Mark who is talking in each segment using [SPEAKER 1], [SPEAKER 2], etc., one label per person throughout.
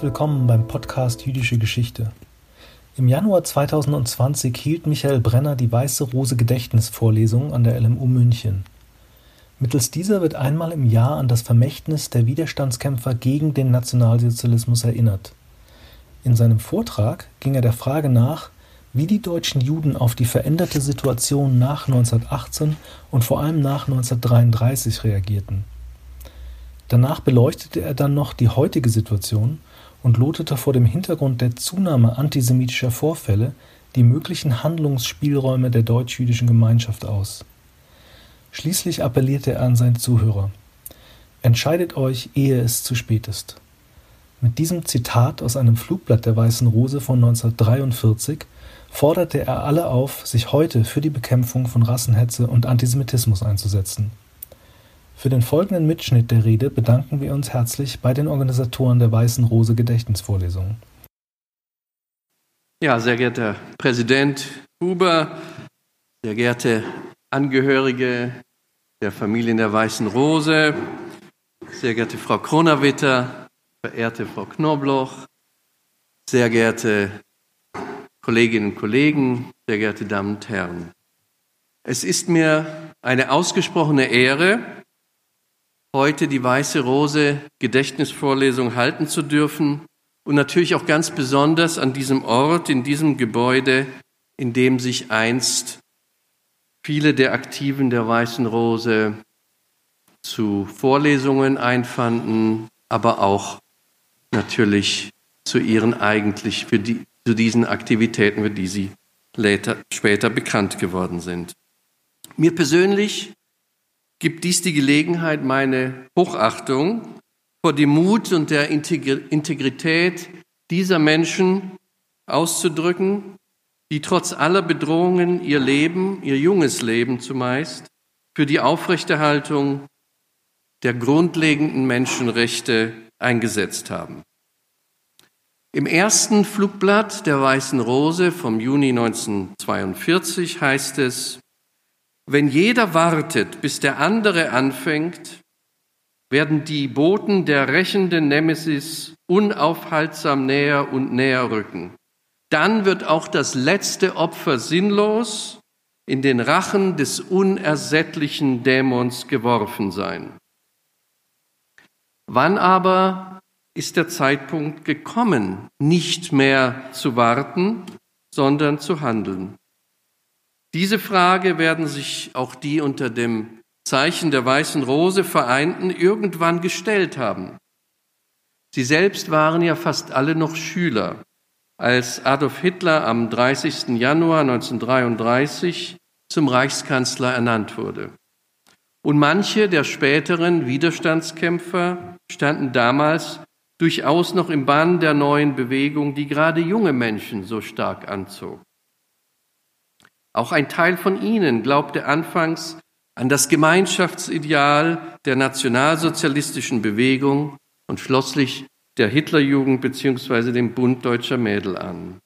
[SPEAKER 1] Herzlich willkommen beim Podcast Jüdische Geschichte. Im Januar 2020 hielt Michael Brenner die Weiße Rose Gedächtnisvorlesung an der LMU München. Mittels dieser wird einmal im Jahr an das Vermächtnis der Widerstandskämpfer gegen den Nationalsozialismus erinnert. In seinem Vortrag ging er der Frage nach, wie die deutschen Juden auf die veränderte Situation nach 1918 und vor allem nach 1933 reagierten. Danach beleuchtete er dann noch die heutige Situation und lotete vor dem Hintergrund der Zunahme antisemitischer Vorfälle die möglichen Handlungsspielräume der deutsch-jüdischen Gemeinschaft aus. Schließlich appellierte er an seine Zuhörer: Entscheidet euch, ehe es zu spät ist. Mit diesem Zitat aus einem Flugblatt der Weißen Rose von 1943 forderte er alle auf, sich heute für die Bekämpfung von Rassenhetze und Antisemitismus einzusetzen. Für den folgenden Mitschnitt der Rede bedanken wir uns herzlich bei den Organisatoren der Weißen Rose Gedächtnisvorlesung.
[SPEAKER 2] Ja, sehr geehrter Präsident Huber, sehr geehrte Angehörige der Familien der Weißen Rose, sehr geehrte Frau Kronawitter, verehrte Frau Knobloch, sehr geehrte Kolleginnen und Kollegen, sehr geehrte Damen und Herren. Es ist mir eine ausgesprochene Ehre, heute die Weiße Rose Gedächtnisvorlesung halten zu dürfen und natürlich auch ganz besonders an diesem Ort, in diesem Gebäude, in dem sich einst viele der Aktiven der Weißen Rose zu Vorlesungen einfanden, aber auch natürlich zu ihren eigentlich für die, zu diesen Aktivitäten, für die sie later, später bekannt geworden sind. Mir persönlich gibt dies die Gelegenheit, meine Hochachtung vor dem Mut und der Integrität dieser Menschen auszudrücken, die trotz aller Bedrohungen ihr Leben, ihr junges Leben zumeist, für die Aufrechterhaltung der grundlegenden Menschenrechte eingesetzt haben. Im ersten Flugblatt der Weißen Rose vom Juni 1942 heißt es, wenn jeder wartet, bis der andere anfängt, werden die Boten der rächenden Nemesis unaufhaltsam näher und näher rücken. Dann wird auch das letzte Opfer sinnlos in den Rachen des unersättlichen Dämons geworfen sein. Wann aber ist der Zeitpunkt gekommen, nicht mehr zu warten, sondern zu handeln? Diese Frage werden sich auch die unter dem Zeichen der weißen Rose vereinten irgendwann gestellt haben. Sie selbst waren ja fast alle noch Schüler, als Adolf Hitler am 30. Januar 1933 zum Reichskanzler ernannt wurde. Und manche der späteren Widerstandskämpfer standen damals durchaus noch im Bann der neuen Bewegung, die gerade junge Menschen so stark anzog. Auch ein Teil von ihnen glaubte anfangs an das Gemeinschaftsideal der nationalsozialistischen Bewegung und schlosslich der Hitlerjugend bzw. dem Bund deutscher Mädel an.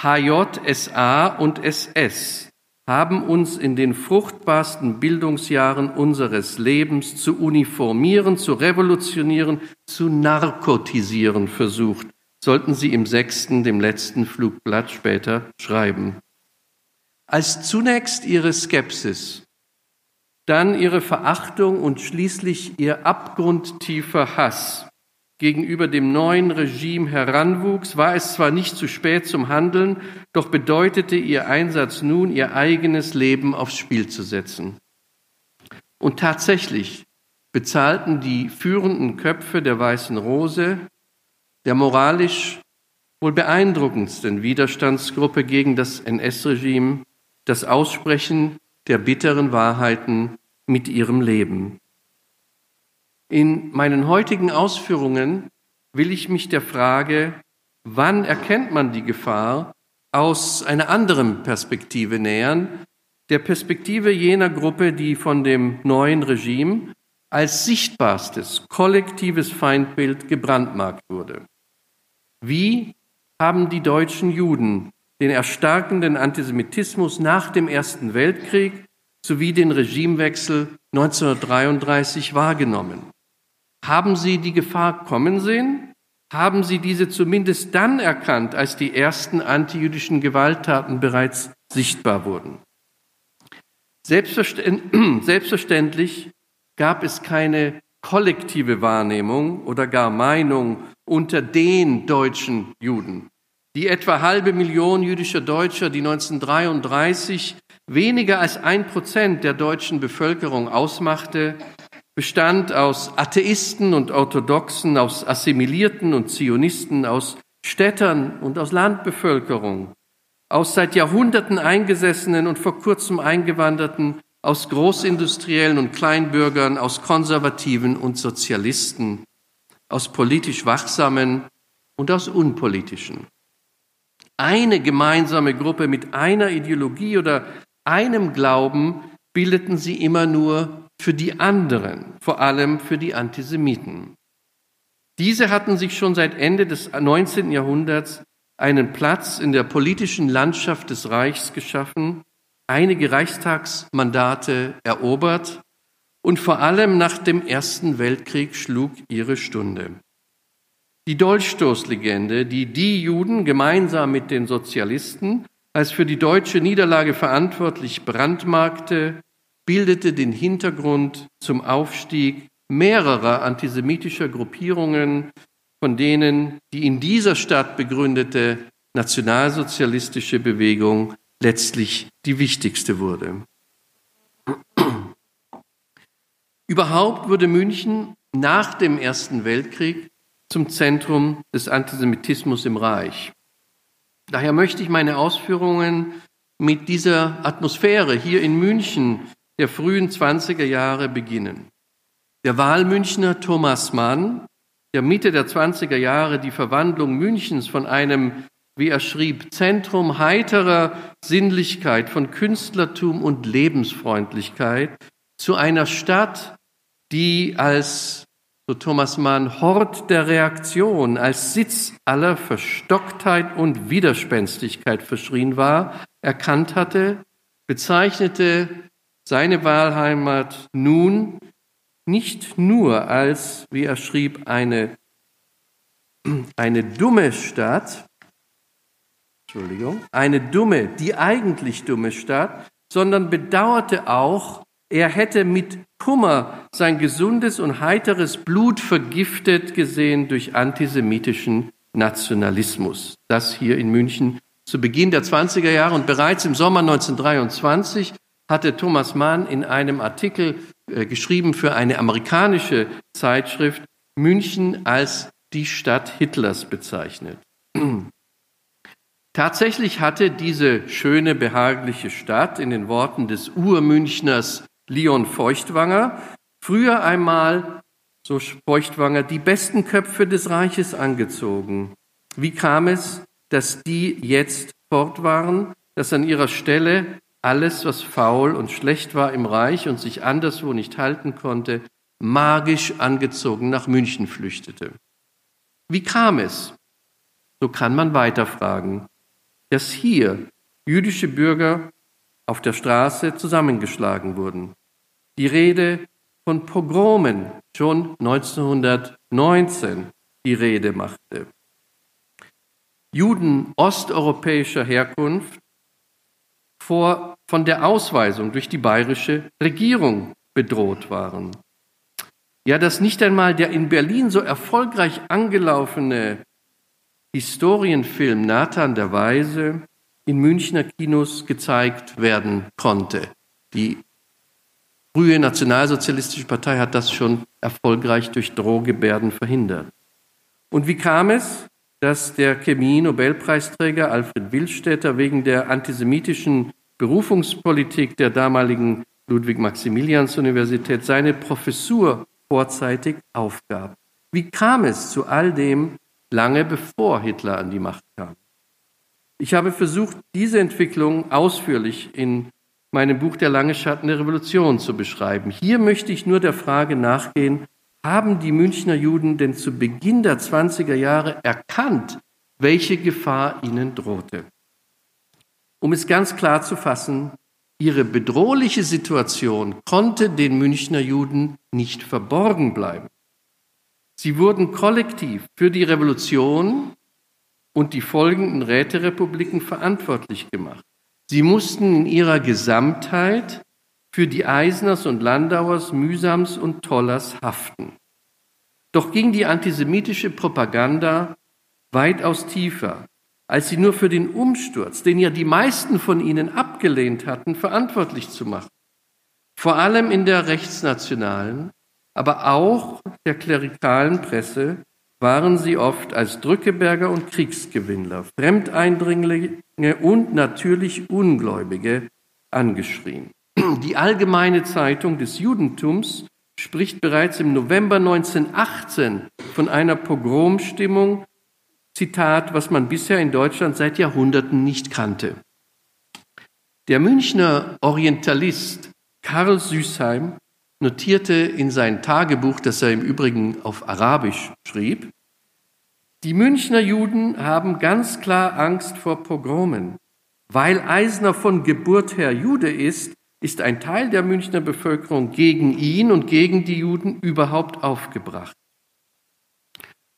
[SPEAKER 2] HJSA und SS haben uns in den fruchtbarsten Bildungsjahren unseres Lebens zu uniformieren, zu revolutionieren, zu narkotisieren versucht, sollten sie im sechsten, dem letzten Flugblatt später schreiben als zunächst ihre Skepsis, dann ihre Verachtung und schließlich ihr abgrundtiefer Hass gegenüber dem neuen Regime heranwuchs, war es zwar nicht zu spät zum Handeln, doch bedeutete ihr Einsatz nun, ihr eigenes Leben aufs Spiel zu setzen. Und tatsächlich bezahlten die führenden Köpfe der Weißen Rose, der moralisch wohl beeindruckendsten Widerstandsgruppe gegen das NS-Regime, das Aussprechen der bitteren Wahrheiten mit ihrem Leben. In meinen heutigen Ausführungen will ich mich der Frage, wann erkennt man die Gefahr, aus einer anderen Perspektive nähern, der Perspektive jener Gruppe, die von dem neuen Regime als sichtbarstes kollektives Feindbild gebrandmarkt wurde. Wie haben die deutschen Juden den erstarkenden Antisemitismus nach dem Ersten Weltkrieg sowie den Regimewechsel 1933 wahrgenommen. Haben Sie die Gefahr kommen sehen haben sie diese zumindest dann erkannt, als die ersten antijüdischen Gewalttaten bereits sichtbar wurden. Selbstverständlich gab es keine kollektive Wahrnehmung oder gar Meinung unter den deutschen Juden. Die etwa halbe Million jüdischer Deutscher, die 1933 weniger als ein Prozent der deutschen Bevölkerung ausmachte, bestand aus Atheisten und Orthodoxen, aus Assimilierten und Zionisten, aus Städtern und aus Landbevölkerung, aus seit Jahrhunderten eingesessenen und vor kurzem eingewanderten, aus Großindustriellen und Kleinbürgern, aus Konservativen und Sozialisten, aus politisch Wachsamen und aus Unpolitischen. Eine gemeinsame Gruppe mit einer Ideologie oder einem Glauben bildeten sie immer nur für die anderen, vor allem für die Antisemiten. Diese hatten sich schon seit Ende des 19. Jahrhunderts einen Platz in der politischen Landschaft des Reichs geschaffen, einige Reichstagsmandate erobert und vor allem nach dem Ersten Weltkrieg schlug ihre Stunde. Die Dolchstoßlegende, die die Juden gemeinsam mit den Sozialisten als für die deutsche Niederlage verantwortlich brandmarkte, bildete den Hintergrund zum Aufstieg mehrerer antisemitischer Gruppierungen, von denen die in dieser Stadt begründete nationalsozialistische Bewegung letztlich die wichtigste wurde. Überhaupt wurde München nach dem Ersten Weltkrieg zum Zentrum des Antisemitismus im Reich. Daher möchte ich meine Ausführungen mit dieser Atmosphäre hier in München der frühen 20er Jahre beginnen. Der Wahlmünchner Thomas Mann, der Mitte der 20er Jahre die Verwandlung Münchens von einem, wie er schrieb, Zentrum heiterer Sinnlichkeit, von Künstlertum und Lebensfreundlichkeit zu einer Stadt, die als, so Thomas Mann, Hort der Reaktion, als Sitz aller Verstocktheit und Widerspenstigkeit verschrien war, erkannt hatte, bezeichnete seine Wahlheimat nun nicht nur als, wie er schrieb, eine, eine dumme Stadt, Entschuldigung, eine dumme, die eigentlich dumme Stadt, sondern bedauerte auch, er hätte mit Kummer sein gesundes und heiteres Blut vergiftet gesehen durch antisemitischen Nationalismus. Das hier in München zu Beginn der 20er Jahre und bereits im Sommer 1923 hatte Thomas Mann in einem Artikel äh, geschrieben für eine amerikanische Zeitschrift München als die Stadt Hitlers bezeichnet. Tatsächlich hatte diese schöne, behagliche Stadt in den Worten des Urmünchners Leon Feuchtwanger früher einmal, so Feuchtwanger, die besten Köpfe des Reiches angezogen. Wie kam es, dass die jetzt fort waren, dass an ihrer Stelle alles, was faul und schlecht war im Reich und sich anderswo nicht halten konnte, magisch angezogen nach München flüchtete. Wie kam es? So kann man weiterfragen, dass hier jüdische Bürger auf der Straße zusammengeschlagen wurden. Die Rede von Pogromen schon 1919 die Rede machte. Juden osteuropäischer Herkunft vor, von der Ausweisung durch die bayerische Regierung bedroht waren. Ja, dass nicht einmal der in Berlin so erfolgreich angelaufene Historienfilm Nathan der Weise in Münchner Kinos gezeigt werden konnte. Die frühe Nationalsozialistische Partei hat das schon erfolgreich durch Drohgebärden verhindert. Und wie kam es? dass der Chemie-Nobelpreisträger Alfred Willstätter wegen der antisemitischen Berufungspolitik der damaligen Ludwig-Maximilians-Universität seine Professur vorzeitig aufgab. Wie kam es zu all dem lange bevor Hitler an die Macht kam? Ich habe versucht, diese Entwicklung ausführlich in meinem Buch Der lange Schatten der Revolution zu beschreiben. Hier möchte ich nur der Frage nachgehen, haben die Münchner Juden denn zu Beginn der 20er Jahre erkannt, welche Gefahr ihnen drohte. Um es ganz klar zu fassen, ihre bedrohliche Situation konnte den Münchner Juden nicht verborgen bleiben. Sie wurden kollektiv für die Revolution und die folgenden Räterepubliken verantwortlich gemacht. Sie mussten in ihrer Gesamtheit für die Eisners und Landauers, Mühsams und Tollers haften. Doch ging die antisemitische Propaganda weitaus tiefer, als sie nur für den Umsturz, den ja die meisten von ihnen abgelehnt hatten, verantwortlich zu machen. Vor allem in der rechtsnationalen, aber auch der klerikalen Presse waren sie oft als Drückeberger und Kriegsgewinnler, Fremdeindringlinge und natürlich Ungläubige angeschrien. Die Allgemeine Zeitung des Judentums spricht bereits im November 1918 von einer Pogromstimmung, Zitat, was man bisher in Deutschland seit Jahrhunderten nicht kannte. Der Münchner Orientalist Karl Süßheim notierte in sein Tagebuch, das er im Übrigen auf Arabisch schrieb, die Münchner Juden haben ganz klar Angst vor Pogromen. Weil Eisner von Geburt her Jude ist, ist ein Teil der Münchner Bevölkerung gegen ihn und gegen die Juden überhaupt aufgebracht.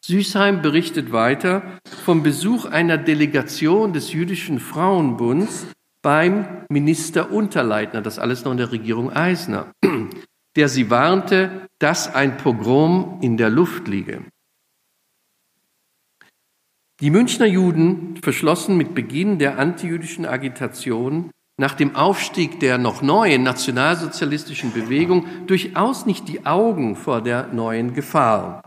[SPEAKER 2] Süßheim berichtet weiter vom Besuch einer Delegation des Jüdischen Frauenbunds beim Minister Unterleitner, das alles noch in der Regierung Eisner, der sie warnte, dass ein Pogrom in der Luft liege. Die Münchner Juden verschlossen mit Beginn der antijüdischen Agitation nach dem Aufstieg der noch neuen nationalsozialistischen Bewegung durchaus nicht die Augen vor der neuen Gefahr.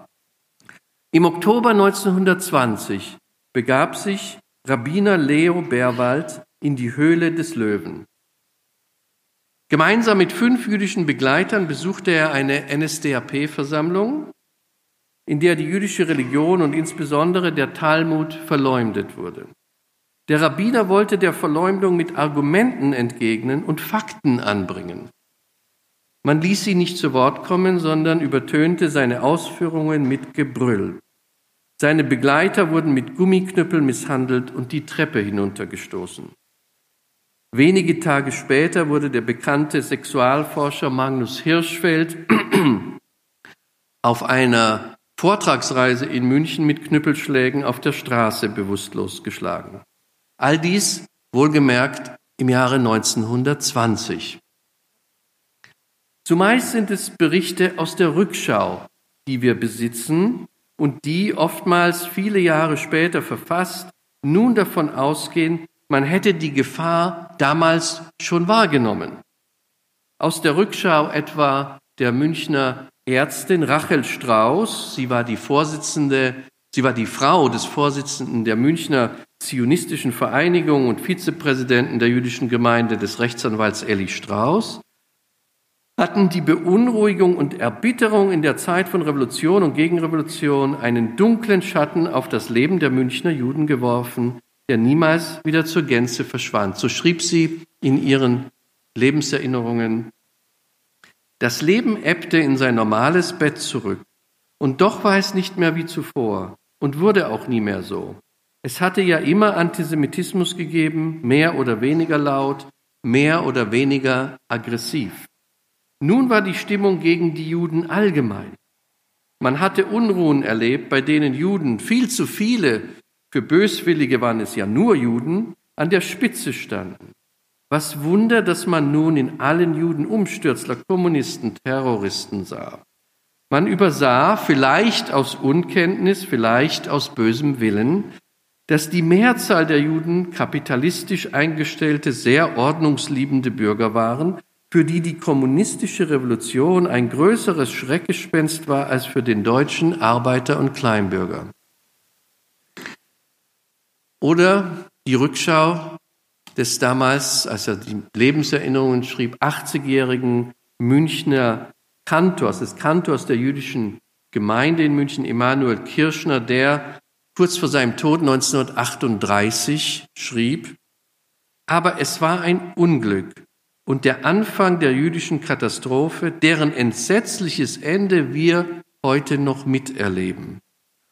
[SPEAKER 2] Im Oktober 1920 begab sich Rabbiner Leo Berwald in die Höhle des Löwen. Gemeinsam mit fünf jüdischen Begleitern besuchte er eine NSDAP-Versammlung, in der die jüdische Religion und insbesondere der Talmud verleumdet wurde. Der Rabbiner wollte der Verleumdung mit Argumenten entgegnen und Fakten anbringen. Man ließ sie nicht zu Wort kommen, sondern übertönte seine Ausführungen mit Gebrüll. Seine Begleiter wurden mit Gummiknüppeln misshandelt und die Treppe hinuntergestoßen. Wenige Tage später wurde der bekannte Sexualforscher Magnus Hirschfeld auf einer Vortragsreise in München mit Knüppelschlägen auf der Straße bewusstlos geschlagen. All dies wohlgemerkt im Jahre 1920. Zumeist sind es Berichte aus der Rückschau, die wir besitzen und die oftmals viele Jahre später verfasst nun davon ausgehen, man hätte die Gefahr damals schon wahrgenommen. Aus der Rückschau etwa der Münchner Ärztin Rachel Strauß, sie war die Vorsitzende, sie war die Frau des Vorsitzenden der Münchner Zionistischen Vereinigung und Vizepräsidenten der jüdischen Gemeinde des Rechtsanwalts Elli Strauß, hatten die Beunruhigung und Erbitterung in der Zeit von Revolution und Gegenrevolution einen dunklen Schatten auf das Leben der Münchner Juden geworfen, der niemals wieder zur Gänze verschwand. So schrieb sie in ihren Lebenserinnerungen. Das Leben ebbte in sein normales Bett zurück, und doch war es nicht mehr wie zuvor und wurde auch nie mehr so. Es hatte ja immer Antisemitismus gegeben, mehr oder weniger laut, mehr oder weniger aggressiv. Nun war die Stimmung gegen die Juden allgemein. Man hatte Unruhen erlebt, bei denen Juden, viel zu viele, für Böswillige waren es ja nur Juden, an der Spitze standen. Was Wunder, dass man nun in allen Juden Umstürzler, Kommunisten, Terroristen sah. Man übersah, vielleicht aus Unkenntnis, vielleicht aus bösem Willen, dass die Mehrzahl der Juden kapitalistisch eingestellte, sehr ordnungsliebende Bürger waren, für die die kommunistische Revolution ein größeres Schreckgespenst war als für den deutschen Arbeiter und Kleinbürger. Oder die Rückschau des damals, als er die Lebenserinnerungen schrieb, 80-jährigen Münchner Kantors, des Kantors der jüdischen Gemeinde in München, Emanuel Kirschner, der kurz vor seinem Tod 1938 schrieb, aber es war ein Unglück und der Anfang der jüdischen Katastrophe, deren entsetzliches Ende wir heute noch miterleben.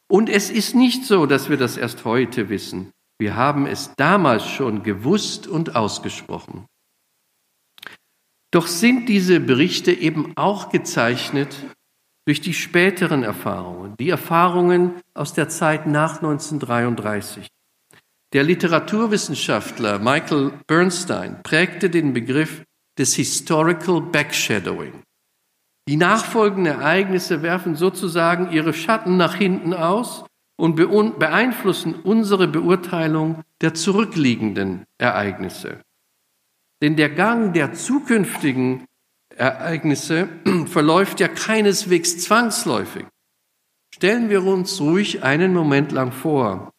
[SPEAKER 2] Und es ist nicht so, dass wir das erst heute wissen. Wir haben es damals schon gewusst und ausgesprochen. Doch sind diese Berichte eben auch gezeichnet durch die späteren Erfahrungen, die Erfahrungen aus der Zeit nach 1933. Der Literaturwissenschaftler Michael Bernstein prägte den Begriff des Historical Backshadowing. Die nachfolgenden Ereignisse werfen sozusagen ihre Schatten nach hinten aus und beeinflussen unsere Beurteilung der zurückliegenden Ereignisse. Denn der Gang der zukünftigen Ereignisse verläuft ja keineswegs zwangsläufig. Stellen wir uns ruhig einen Moment lang vor,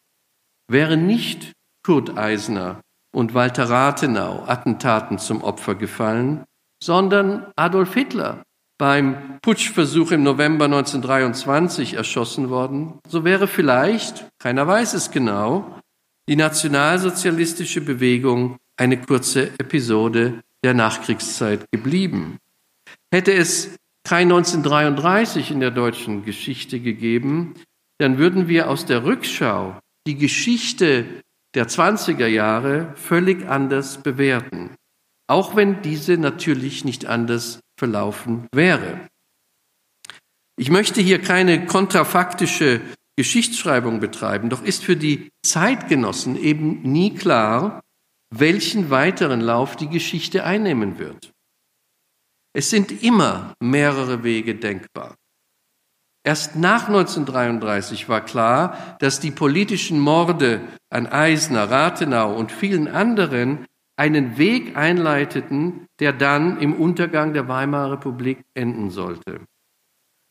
[SPEAKER 2] wäre nicht Kurt Eisner und Walter Rathenau Attentaten zum Opfer gefallen, sondern Adolf Hitler beim Putschversuch im November 1923 erschossen worden, so wäre vielleicht, keiner weiß es genau, die nationalsozialistische Bewegung eine kurze Episode der Nachkriegszeit geblieben. Hätte es kein 1933 in der deutschen Geschichte gegeben, dann würden wir aus der Rückschau die Geschichte der 20er Jahre völlig anders bewerten, auch wenn diese natürlich nicht anders verlaufen wäre. Ich möchte hier keine kontrafaktische Geschichtsschreibung betreiben, doch ist für die Zeitgenossen eben nie klar, welchen weiteren Lauf die Geschichte einnehmen wird. Es sind immer mehrere Wege denkbar. Erst nach 1933 war klar, dass die politischen Morde an Eisner, Rathenau und vielen anderen einen Weg einleiteten, der dann im Untergang der Weimarer Republik enden sollte.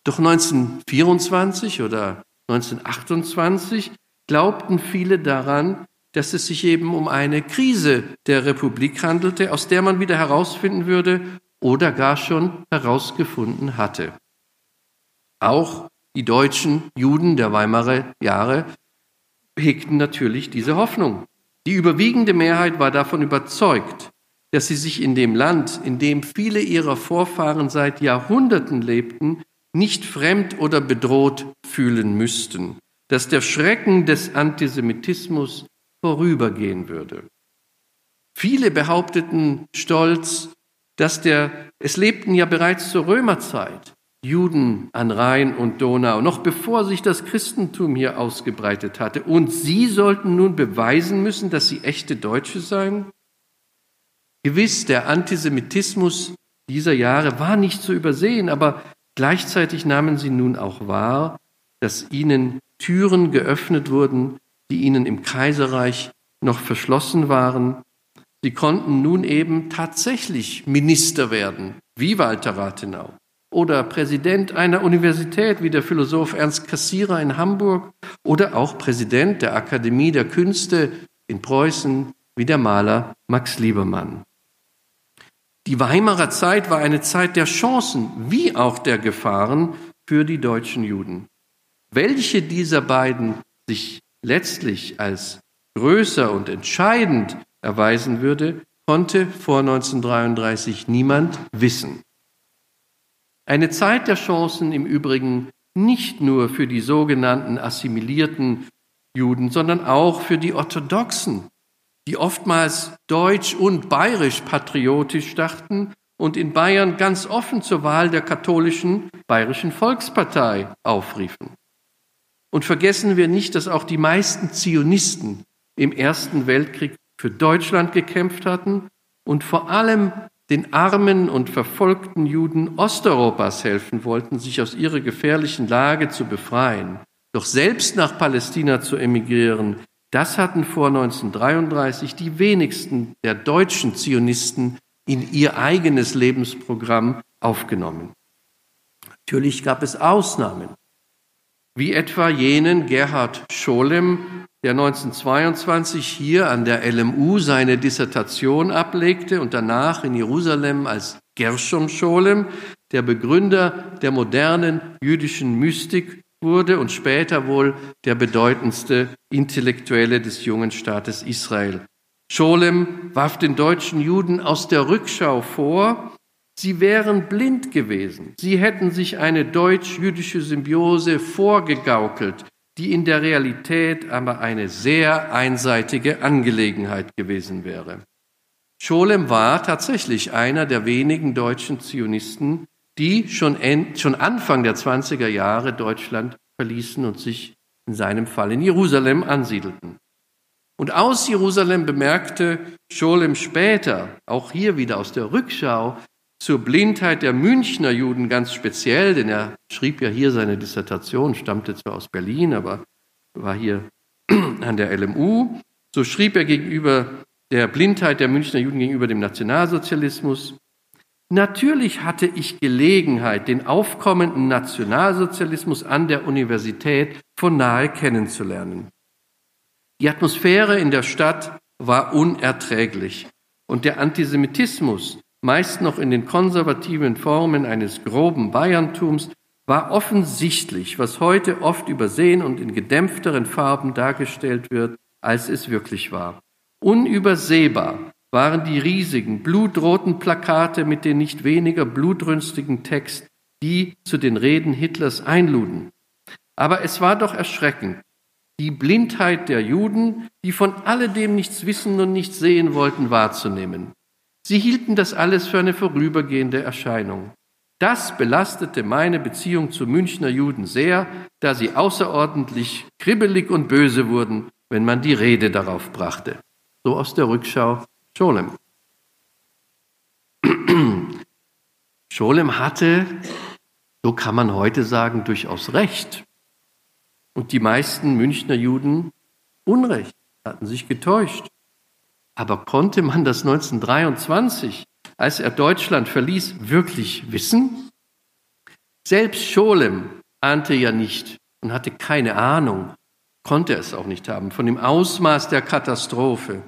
[SPEAKER 2] Doch 1924 oder 1928 glaubten viele daran, dass es sich eben um eine Krise der Republik handelte, aus der man wieder herausfinden würde oder gar schon herausgefunden hatte. Auch die deutschen Juden der Weimarer Jahre hegten natürlich diese Hoffnung. Die überwiegende Mehrheit war davon überzeugt, dass sie sich in dem Land, in dem viele ihrer Vorfahren seit Jahrhunderten lebten, nicht fremd oder bedroht fühlen müssten, dass der Schrecken des Antisemitismus vorübergehen würde. Viele behaupteten stolz, dass der, es lebten ja bereits zur Römerzeit Juden an Rhein und Donau, noch bevor sich das Christentum hier ausgebreitet hatte. Und sie sollten nun beweisen müssen, dass sie echte Deutsche seien? Gewiss, der Antisemitismus dieser Jahre war nicht zu übersehen, aber gleichzeitig nahmen sie nun auch wahr, dass ihnen Türen geöffnet wurden, die ihnen im Kaiserreich noch verschlossen waren. Sie konnten nun eben tatsächlich Minister werden, wie Walter Rathenau oder Präsident einer Universität wie der Philosoph Ernst Cassirer in Hamburg oder auch Präsident der Akademie der Künste in Preußen wie der Maler Max Liebermann. Die Weimarer Zeit war eine Zeit der Chancen wie auch der Gefahren für die deutschen Juden. Welche dieser beiden sich letztlich als größer und entscheidend erweisen würde, konnte vor 1933 niemand wissen. Eine Zeit der Chancen im Übrigen nicht nur für die sogenannten assimilierten Juden, sondern auch für die Orthodoxen, die oftmals deutsch und bayerisch patriotisch dachten und in Bayern ganz offen zur Wahl der katholischen Bayerischen Volkspartei aufriefen. Und vergessen wir nicht, dass auch die meisten Zionisten im Ersten Weltkrieg für Deutschland gekämpft hatten und vor allem den armen und verfolgten Juden Osteuropas helfen wollten, sich aus ihrer gefährlichen Lage zu befreien. Doch selbst nach Palästina zu emigrieren, das hatten vor 1933 die wenigsten der deutschen Zionisten in ihr eigenes Lebensprogramm aufgenommen. Natürlich gab es Ausnahmen, wie etwa jenen Gerhard Scholem, der 1922 hier an der LMU seine Dissertation ablegte und danach in Jerusalem als Gershom Scholem, der Begründer der modernen jüdischen Mystik wurde und später wohl der bedeutendste Intellektuelle des jungen Staates Israel. Scholem warf den deutschen Juden aus der Rückschau vor, sie wären blind gewesen. Sie hätten sich eine deutsch-jüdische Symbiose vorgegaukelt, die in der Realität aber eine sehr einseitige Angelegenheit gewesen wäre. Scholem war tatsächlich einer der wenigen deutschen Zionisten, die schon, schon Anfang der 20er Jahre Deutschland verließen und sich in seinem Fall in Jerusalem ansiedelten. Und aus Jerusalem bemerkte Scholem später, auch hier wieder aus der Rückschau, zur Blindheit der Münchner Juden ganz speziell, denn er schrieb ja hier seine Dissertation, stammte zwar aus Berlin, aber war hier an der LMU. So schrieb er gegenüber der Blindheit der Münchner Juden gegenüber dem Nationalsozialismus. Natürlich hatte ich Gelegenheit, den aufkommenden Nationalsozialismus an der Universität von nahe kennenzulernen. Die Atmosphäre in der Stadt war unerträglich und der Antisemitismus, meist noch in den konservativen Formen eines groben Bayerntums, war offensichtlich, was heute oft übersehen und in gedämpfteren Farben dargestellt wird, als es wirklich war. Unübersehbar waren die riesigen, blutroten Plakate mit den nicht weniger blutrünstigen Text, die zu den Reden Hitlers einluden. Aber es war doch erschreckend, die Blindheit der Juden, die von alledem nichts wissen und nichts sehen wollten, wahrzunehmen. Sie hielten das alles für eine vorübergehende Erscheinung. Das belastete meine Beziehung zu Münchner Juden sehr, da sie außerordentlich kribbelig und böse wurden, wenn man die Rede darauf brachte. So aus der Rückschau Scholem. Scholem hatte, so kann man heute sagen, durchaus recht. Und die meisten Münchner Juden Unrecht, hatten sich getäuscht. Aber konnte man das 1923, als er Deutschland verließ, wirklich wissen? Selbst Scholem ahnte ja nicht und hatte keine Ahnung, konnte es auch nicht haben, von dem Ausmaß der Katastrophe.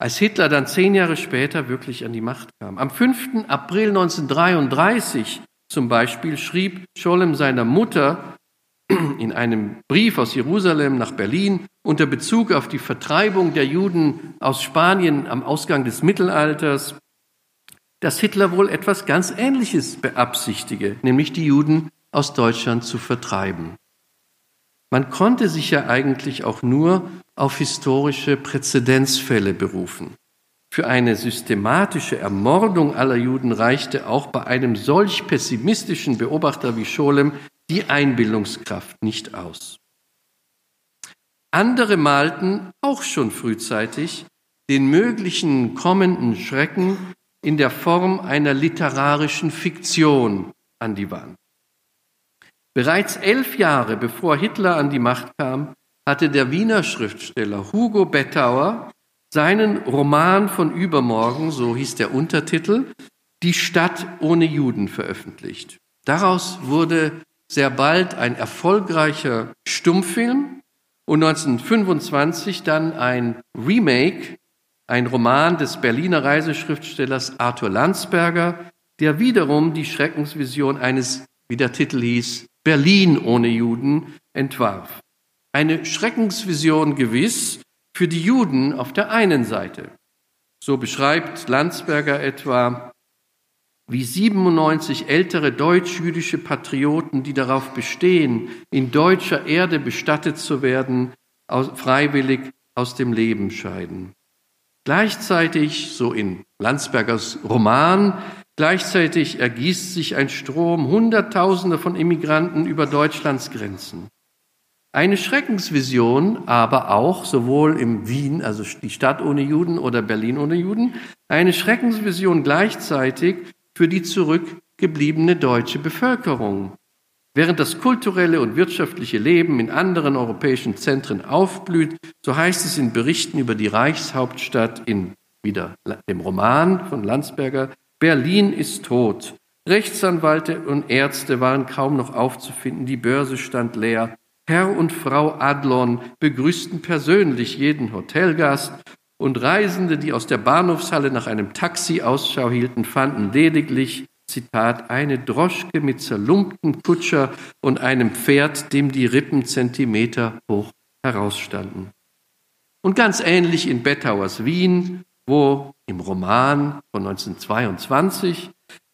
[SPEAKER 2] Als Hitler dann zehn Jahre später wirklich an die Macht kam. Am 5. April 1933 zum Beispiel schrieb Scholem seiner Mutter in einem Brief aus Jerusalem nach Berlin unter Bezug auf die Vertreibung der Juden aus Spanien am Ausgang des Mittelalters, dass Hitler wohl etwas ganz Ähnliches beabsichtige, nämlich die Juden aus Deutschland zu vertreiben. Man konnte sich ja eigentlich auch nur auf historische Präzedenzfälle berufen. Für eine systematische Ermordung aller Juden reichte auch bei einem solch pessimistischen Beobachter wie Scholem die Einbildungskraft nicht aus. Andere malten auch schon frühzeitig den möglichen kommenden Schrecken in der Form einer literarischen Fiktion an die Wand. Bereits elf Jahre bevor Hitler an die Macht kam, hatte der Wiener Schriftsteller Hugo Bettauer seinen Roman von übermorgen, so hieß der Untertitel, Die Stadt ohne Juden veröffentlicht. Daraus wurde sehr bald ein erfolgreicher Stummfilm und 1925 dann ein Remake, ein Roman des Berliner Reiseschriftstellers Arthur Landsberger, der wiederum die Schreckensvision eines, wie der Titel hieß, Berlin ohne Juden entwarf. Eine Schreckensvision gewiss für die Juden auf der einen Seite. So beschreibt Landsberger etwa wie 97 ältere deutsch-jüdische Patrioten, die darauf bestehen, in deutscher Erde bestattet zu werden, freiwillig aus dem Leben scheiden. Gleichzeitig, so in Landsbergers Roman, gleichzeitig ergießt sich ein Strom Hunderttausender von Immigranten über Deutschlands Grenzen. Eine Schreckensvision, aber auch sowohl im Wien, also die Stadt ohne Juden oder Berlin ohne Juden, eine Schreckensvision gleichzeitig für die zurückgebliebene deutsche Bevölkerung. Während das kulturelle und wirtschaftliche Leben in anderen europäischen Zentren aufblüht, so heißt es in Berichten über die Reichshauptstadt in wieder dem Roman von Landsberger, Berlin ist tot. Rechtsanwälte und Ärzte waren kaum noch aufzufinden, die Börse stand leer. Herr und Frau Adlon begrüßten persönlich jeden Hotelgast und Reisende, die aus der Bahnhofshalle nach einem Taxi Ausschau hielten, fanden lediglich, Zitat, eine Droschke mit zerlumpten Kutscher und einem Pferd, dem die Rippen Zentimeter hoch herausstanden. Und ganz ähnlich in Bettauers Wien, wo im Roman von 1922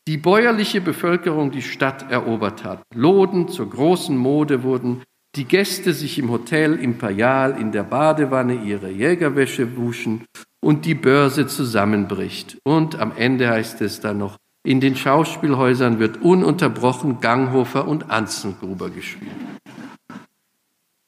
[SPEAKER 2] die bäuerliche Bevölkerung die Stadt erobert hat. Loden zur großen Mode wurden, die Gäste sich im Hotel Imperial in der Badewanne ihre Jägerwäsche wuschen und die Börse zusammenbricht. Und am Ende heißt es dann noch, In den Schauspielhäusern wird ununterbrochen Ganghofer und Anzengruber gespielt.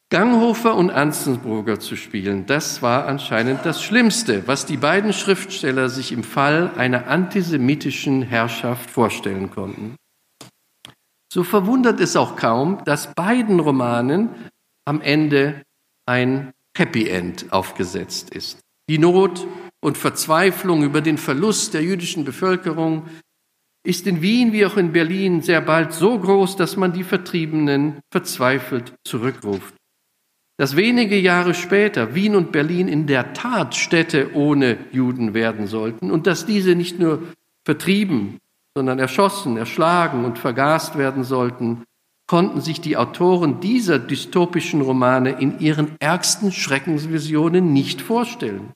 [SPEAKER 2] Ganghofer und Anzengruber zu spielen, das war anscheinend das Schlimmste, was die beiden Schriftsteller sich im Fall einer antisemitischen Herrschaft vorstellen konnten. So verwundert es auch kaum, dass beiden Romanen am Ende ein Happy End aufgesetzt ist. Die Not und Verzweiflung über den Verlust der jüdischen Bevölkerung ist in Wien wie auch in Berlin sehr bald so groß, dass man die Vertriebenen verzweifelt zurückruft. Dass wenige Jahre später Wien und Berlin in der Tat Städte ohne Juden werden sollten und dass diese nicht nur vertrieben, sondern erschossen, erschlagen und vergast werden sollten, konnten sich die Autoren dieser dystopischen Romane in ihren ärgsten Schreckensvisionen nicht vorstellen.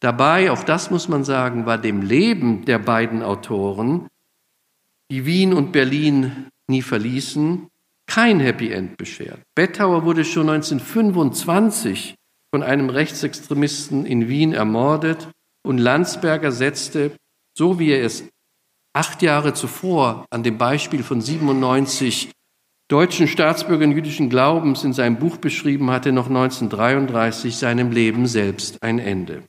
[SPEAKER 2] Dabei, auch das muss man sagen, war dem Leben der beiden Autoren, die Wien und Berlin nie verließen, kein Happy End beschert. Bettauer wurde schon 1925 von einem Rechtsextremisten in Wien ermordet und Landsberger setzte, so wie er es acht Jahre zuvor an dem Beispiel von 97 deutschen Staatsbürgern jüdischen Glaubens in seinem Buch beschrieben hatte, noch 1933 seinem Leben selbst ein Ende.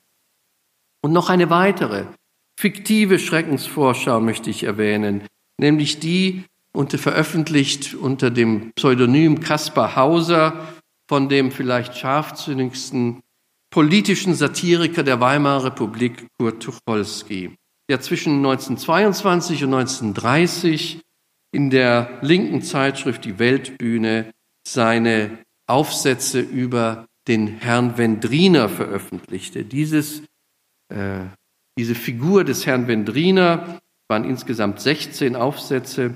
[SPEAKER 2] Und noch eine weitere fiktive Schreckensvorschau möchte ich erwähnen, nämlich die unter, veröffentlicht unter dem Pseudonym Kaspar Hauser von dem vielleicht scharfsinnigsten politischen Satiriker der Weimarer Republik, Kurt Tucholsky der zwischen 1922 und 1930 in der linken Zeitschrift Die Weltbühne seine Aufsätze über den Herrn Wendriner veröffentlichte. Dieses, äh, diese Figur des Herrn Wendriner waren insgesamt 16 Aufsätze,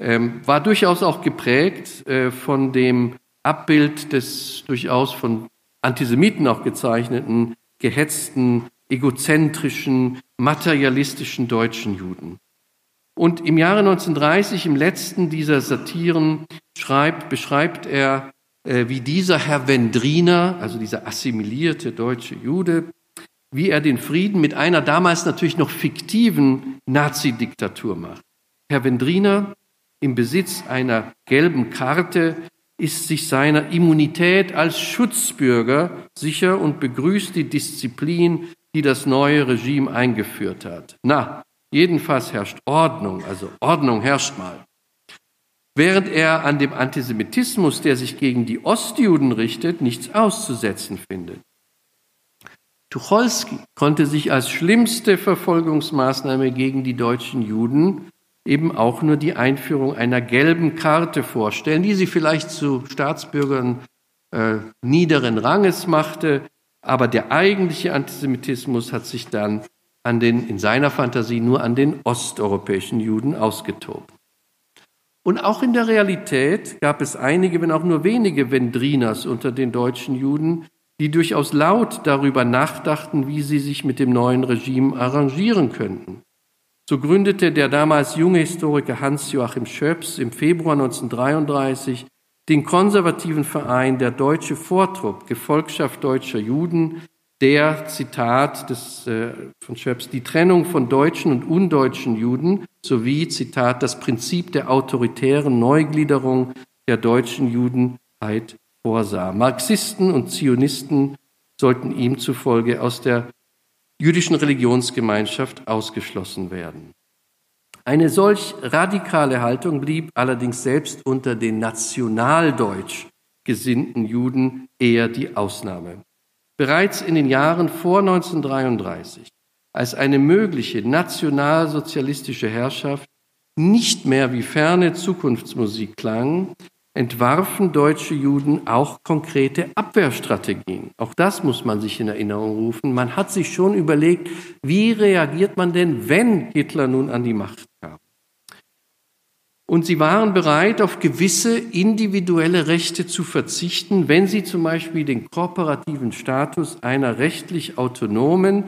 [SPEAKER 2] ähm, war durchaus auch geprägt äh, von dem Abbild des durchaus von Antisemiten auch gezeichneten, gehetzten egozentrischen, materialistischen deutschen Juden. Und im Jahre 1930, im letzten dieser Satiren, schreibt, beschreibt er, äh, wie dieser Herr Wendriner, also dieser assimilierte deutsche Jude, wie er den Frieden mit einer damals natürlich noch fiktiven Nazi-Diktatur macht. Herr Wendriner im Besitz einer gelben Karte ist sich seiner Immunität als Schutzbürger sicher und begrüßt die Disziplin die das neue Regime eingeführt hat. Na, jedenfalls herrscht Ordnung, also Ordnung herrscht mal. Während er an dem Antisemitismus, der sich gegen die Ostjuden richtet, nichts auszusetzen findet. Tucholsky konnte sich als schlimmste Verfolgungsmaßnahme gegen die deutschen Juden eben auch nur die Einführung einer gelben Karte vorstellen, die sie vielleicht zu Staatsbürgern äh, niederen Ranges machte, aber der eigentliche Antisemitismus hat sich dann an den, in seiner Fantasie nur an den osteuropäischen Juden ausgetobt. Und auch in der Realität gab es einige, wenn auch nur wenige Wendriners unter den deutschen Juden, die durchaus laut darüber nachdachten, wie sie sich mit dem neuen Regime arrangieren könnten. So gründete der damals junge Historiker Hans-Joachim Schöps im Februar 1933 den konservativen Verein der Deutsche Vortrupp, Gefolgschaft deutscher Juden, der, Zitat des, äh, von Schöps, die Trennung von deutschen und undeutschen Juden sowie, Zitat, das Prinzip der autoritären Neugliederung der deutschen Judenheit vorsah. Marxisten und Zionisten sollten ihm zufolge aus der jüdischen Religionsgemeinschaft ausgeschlossen werden. Eine solch radikale Haltung blieb allerdings selbst unter den nationaldeutsch gesinnten Juden eher die Ausnahme. Bereits in den Jahren vor 1933, als eine mögliche nationalsozialistische Herrschaft nicht mehr wie ferne Zukunftsmusik klang, entwarfen deutsche Juden auch konkrete Abwehrstrategien. Auch das muss man sich in Erinnerung rufen. Man hat sich schon überlegt, wie reagiert man denn, wenn Hitler nun an die Macht kam. Und sie waren bereit, auf gewisse individuelle Rechte zu verzichten, wenn sie zum Beispiel den kooperativen Status einer rechtlich autonomen,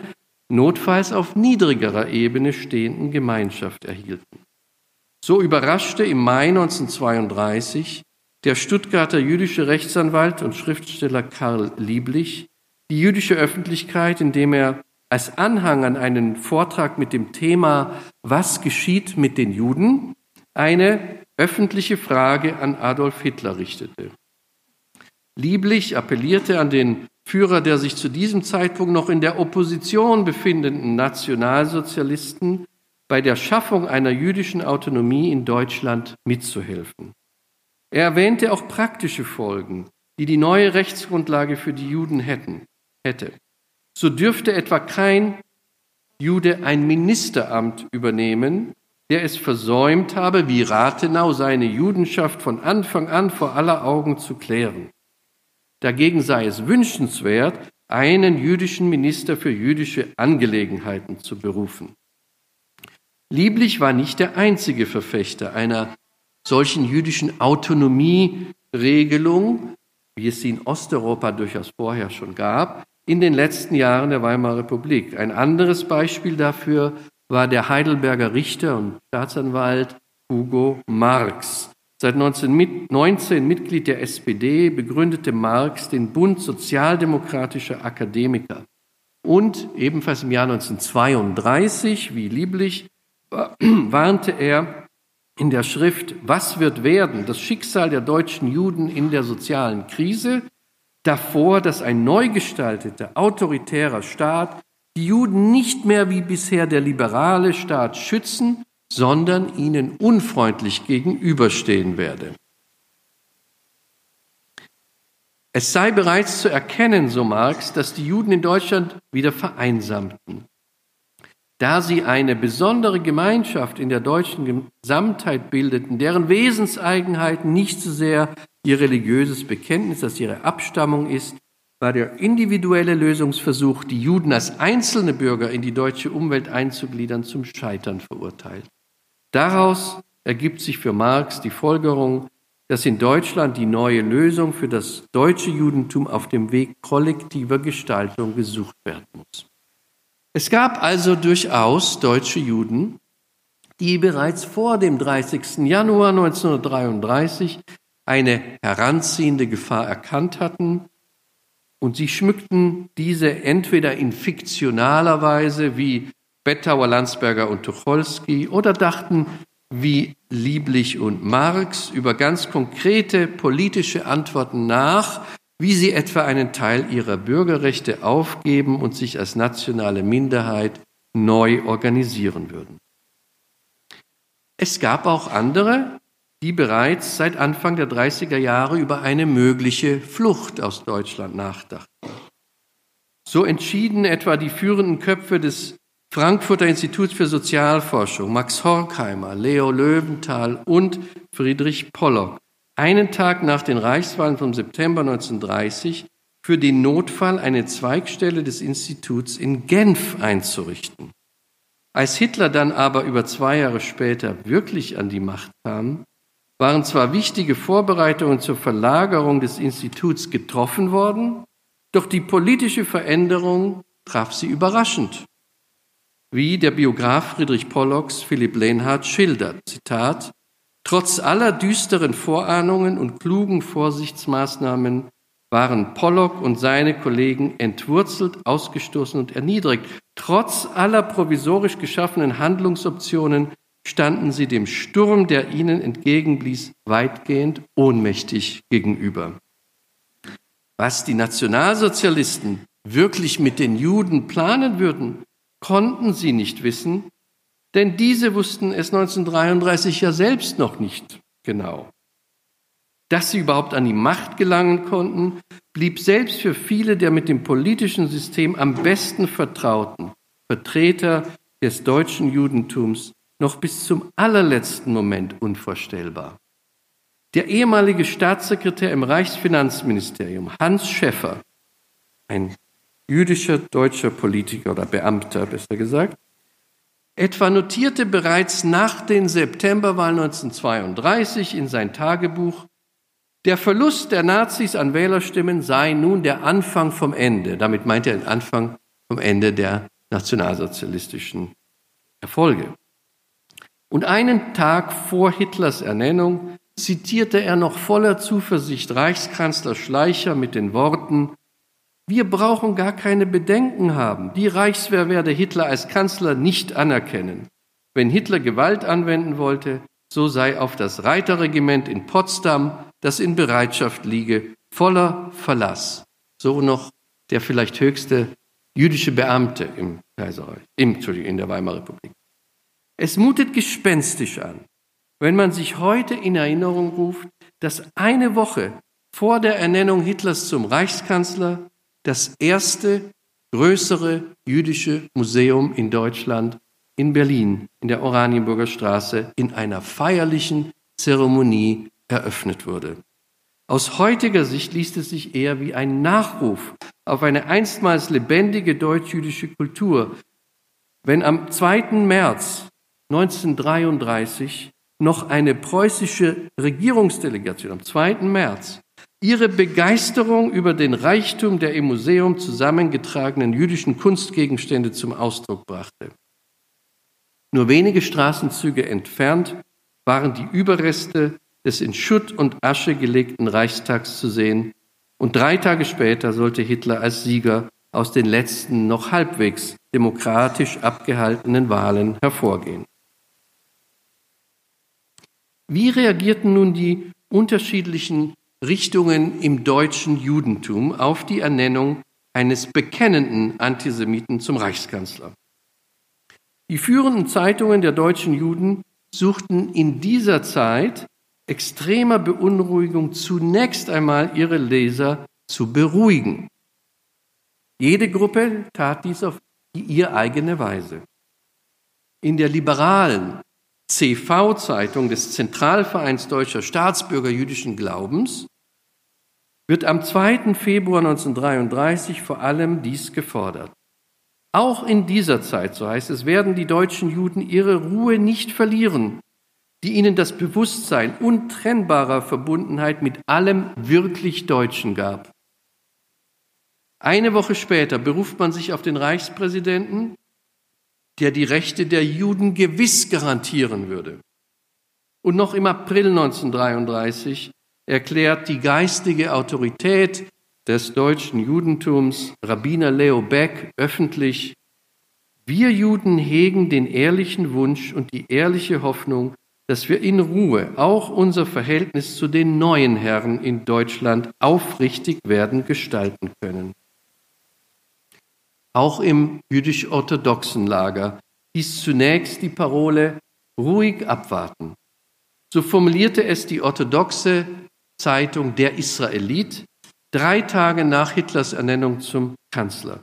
[SPEAKER 2] notfalls auf niedrigerer Ebene stehenden Gemeinschaft erhielten. So überraschte im Mai 1932 der Stuttgarter jüdische Rechtsanwalt und Schriftsteller Karl Lieblich die jüdische Öffentlichkeit, indem er als Anhang an einen Vortrag mit dem Thema Was geschieht mit den Juden? eine öffentliche Frage an Adolf Hitler richtete. Lieblich appellierte an den Führer der sich zu diesem Zeitpunkt noch in der Opposition befindenden Nationalsozialisten, bei der Schaffung einer jüdischen Autonomie in Deutschland mitzuhelfen. Er erwähnte auch praktische Folgen, die die neue Rechtsgrundlage für die Juden hätten, hätte. So dürfte etwa kein Jude ein Ministeramt übernehmen, der es versäumt habe, wie Rathenau seine Judenschaft von Anfang an vor aller Augen zu klären. Dagegen sei es wünschenswert, einen jüdischen Minister für jüdische Angelegenheiten zu berufen. Lieblich war nicht der einzige Verfechter einer solchen jüdischen Autonomieregelung, wie es sie in Osteuropa durchaus vorher schon gab, in den letzten Jahren der Weimarer Republik. Ein anderes Beispiel dafür war der Heidelberger Richter und Staatsanwalt Hugo Marx. Seit 1919 Mitglied der SPD begründete Marx den Bund sozialdemokratischer Akademiker. Und ebenfalls im Jahr 1932, wie lieblich, warnte er in der Schrift Was wird werden? Das Schicksal der deutschen Juden in der sozialen Krise davor, dass ein neu gestalteter, autoritärer Staat die Juden nicht mehr wie bisher der liberale Staat schützen, sondern ihnen unfreundlich gegenüberstehen werde. Es sei bereits zu erkennen, so Marx, dass die Juden in Deutschland wieder vereinsamten. Da sie eine besondere Gemeinschaft in der deutschen Gesamtheit bildeten, deren Wesenseigenheiten nicht so sehr ihr religiöses Bekenntnis als ihre Abstammung ist, war der individuelle Lösungsversuch, die Juden als einzelne Bürger in die deutsche Umwelt einzugliedern, zum Scheitern verurteilt. Daraus ergibt sich für Marx die Folgerung, dass in Deutschland die neue Lösung für das deutsche Judentum auf dem Weg kollektiver Gestaltung gesucht werden muss. Es gab also durchaus deutsche Juden, die bereits vor dem 30. Januar 1933 eine heranziehende Gefahr erkannt hatten und sie schmückten diese entweder in fiktionaler Weise wie Bettauer, Landsberger und Tucholsky oder dachten wie Lieblich und Marx über ganz konkrete politische Antworten nach, wie sie etwa einen Teil ihrer Bürgerrechte aufgeben und sich als nationale Minderheit neu organisieren würden. Es gab auch andere, die bereits seit Anfang der 30er Jahre über eine mögliche Flucht aus Deutschland nachdachten. So entschieden etwa die führenden Köpfe des Frankfurter Instituts für Sozialforschung, Max Horkheimer, Leo Löwenthal und Friedrich Pollock, einen Tag nach den Reichswahlen vom September 1930 für den Notfall eine Zweigstelle des Instituts in Genf einzurichten. Als Hitler dann aber über zwei Jahre später wirklich an die Macht kam, waren zwar wichtige Vorbereitungen zur Verlagerung des Instituts getroffen worden, doch die politische Veränderung traf sie überraschend. Wie der Biograf Friedrich Pollocks Philipp Lehnhardt schildert, Zitat, Trotz aller düsteren Vorahnungen und klugen Vorsichtsmaßnahmen waren Pollock und seine Kollegen entwurzelt, ausgestoßen und erniedrigt. Trotz aller provisorisch geschaffenen Handlungsoptionen standen sie dem Sturm, der ihnen entgegenblies, weitgehend ohnmächtig gegenüber. Was die Nationalsozialisten wirklich mit den Juden planen würden, konnten sie nicht wissen, denn diese wussten es 1933 ja selbst noch nicht genau. Dass sie überhaupt an die Macht gelangen konnten, blieb selbst für viele der mit dem politischen System am besten vertrauten Vertreter des deutschen Judentums noch bis zum allerletzten Moment unvorstellbar. Der ehemalige Staatssekretär im Reichsfinanzministerium, Hans Schäffer, ein jüdischer deutscher Politiker oder Beamter besser gesagt, etwa notierte bereits nach den Septemberwahlen 1932 in sein Tagebuch, der Verlust der Nazis an Wählerstimmen sei nun der Anfang vom Ende. Damit meint er den Anfang vom Ende der nationalsozialistischen Erfolge. Und einen Tag vor Hitlers Ernennung zitierte er noch voller Zuversicht Reichskanzler Schleicher mit den Worten, Wir brauchen gar keine Bedenken haben. Die Reichswehr werde Hitler als Kanzler nicht anerkennen. Wenn Hitler Gewalt anwenden wollte, so sei auf das Reiterregiment in Potsdam, das in Bereitschaft liege, voller Verlass. So noch der vielleicht höchste jüdische Beamte im Kaiserreich, im, in der Weimarer Republik. Es mutet gespenstisch an, wenn man sich heute in Erinnerung ruft, dass eine Woche vor der Ernennung Hitlers zum Reichskanzler das erste größere jüdische Museum in Deutschland in Berlin in der Oranienburger Straße in einer feierlichen Zeremonie eröffnet wurde. Aus heutiger Sicht liest es sich eher wie ein Nachruf auf eine einstmals lebendige deutsch-jüdische Kultur, wenn am 2. März 1933 noch eine preußische Regierungsdelegation am 2. März ihre Begeisterung über den Reichtum der im Museum zusammengetragenen jüdischen Kunstgegenstände zum Ausdruck brachte. Nur wenige Straßenzüge entfernt waren die Überreste des in Schutt und Asche gelegten Reichstags zu sehen, und drei Tage später sollte Hitler als Sieger aus den letzten noch halbwegs demokratisch abgehaltenen Wahlen hervorgehen. Wie reagierten nun die unterschiedlichen Richtungen im deutschen Judentum auf die Ernennung eines bekennenden Antisemiten zum Reichskanzler? Die führenden Zeitungen der deutschen Juden suchten in dieser Zeit extremer Beunruhigung zunächst einmal ihre Leser zu beruhigen. Jede Gruppe tat dies auf ihr eigene Weise. In der liberalen CV-Zeitung des Zentralvereins deutscher Staatsbürger jüdischen Glaubens wird am 2. Februar 1933 vor allem dies gefordert. Auch in dieser Zeit, so heißt es, werden die deutschen Juden ihre Ruhe nicht verlieren die ihnen das Bewusstsein untrennbarer Verbundenheit mit allem wirklich Deutschen gab. Eine Woche später beruft man sich auf den Reichspräsidenten, der die Rechte der Juden gewiss garantieren würde. Und noch im April 1933 erklärt die geistige Autorität des deutschen Judentums, Rabbiner Leo Beck, öffentlich, wir Juden hegen den ehrlichen Wunsch und die ehrliche Hoffnung, dass wir in Ruhe auch unser Verhältnis zu den neuen Herren in Deutschland aufrichtig werden gestalten können. Auch im jüdisch-orthodoxen Lager hieß zunächst die Parole ruhig abwarten. So formulierte es die orthodoxe Zeitung Der Israelit drei Tage nach Hitlers Ernennung zum Kanzler.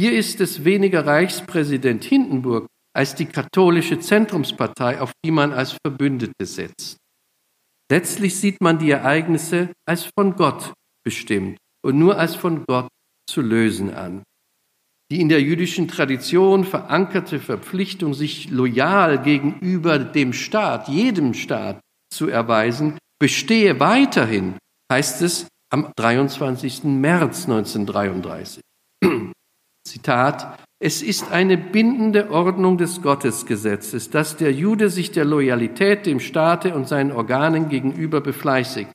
[SPEAKER 2] Hier ist es weniger Reichspräsident Hindenburg als die katholische Zentrumspartei, auf die man als Verbündete setzt. Letztlich sieht man die Ereignisse als von Gott bestimmt und nur als von Gott zu lösen an. Die in der jüdischen Tradition verankerte Verpflichtung, sich loyal gegenüber dem Staat, jedem Staat zu erweisen, bestehe weiterhin, heißt es am 23. März 1933. Zitat, es ist eine bindende Ordnung des Gottesgesetzes, dass der Jude sich der Loyalität dem Staate und seinen Organen gegenüber befleißigt.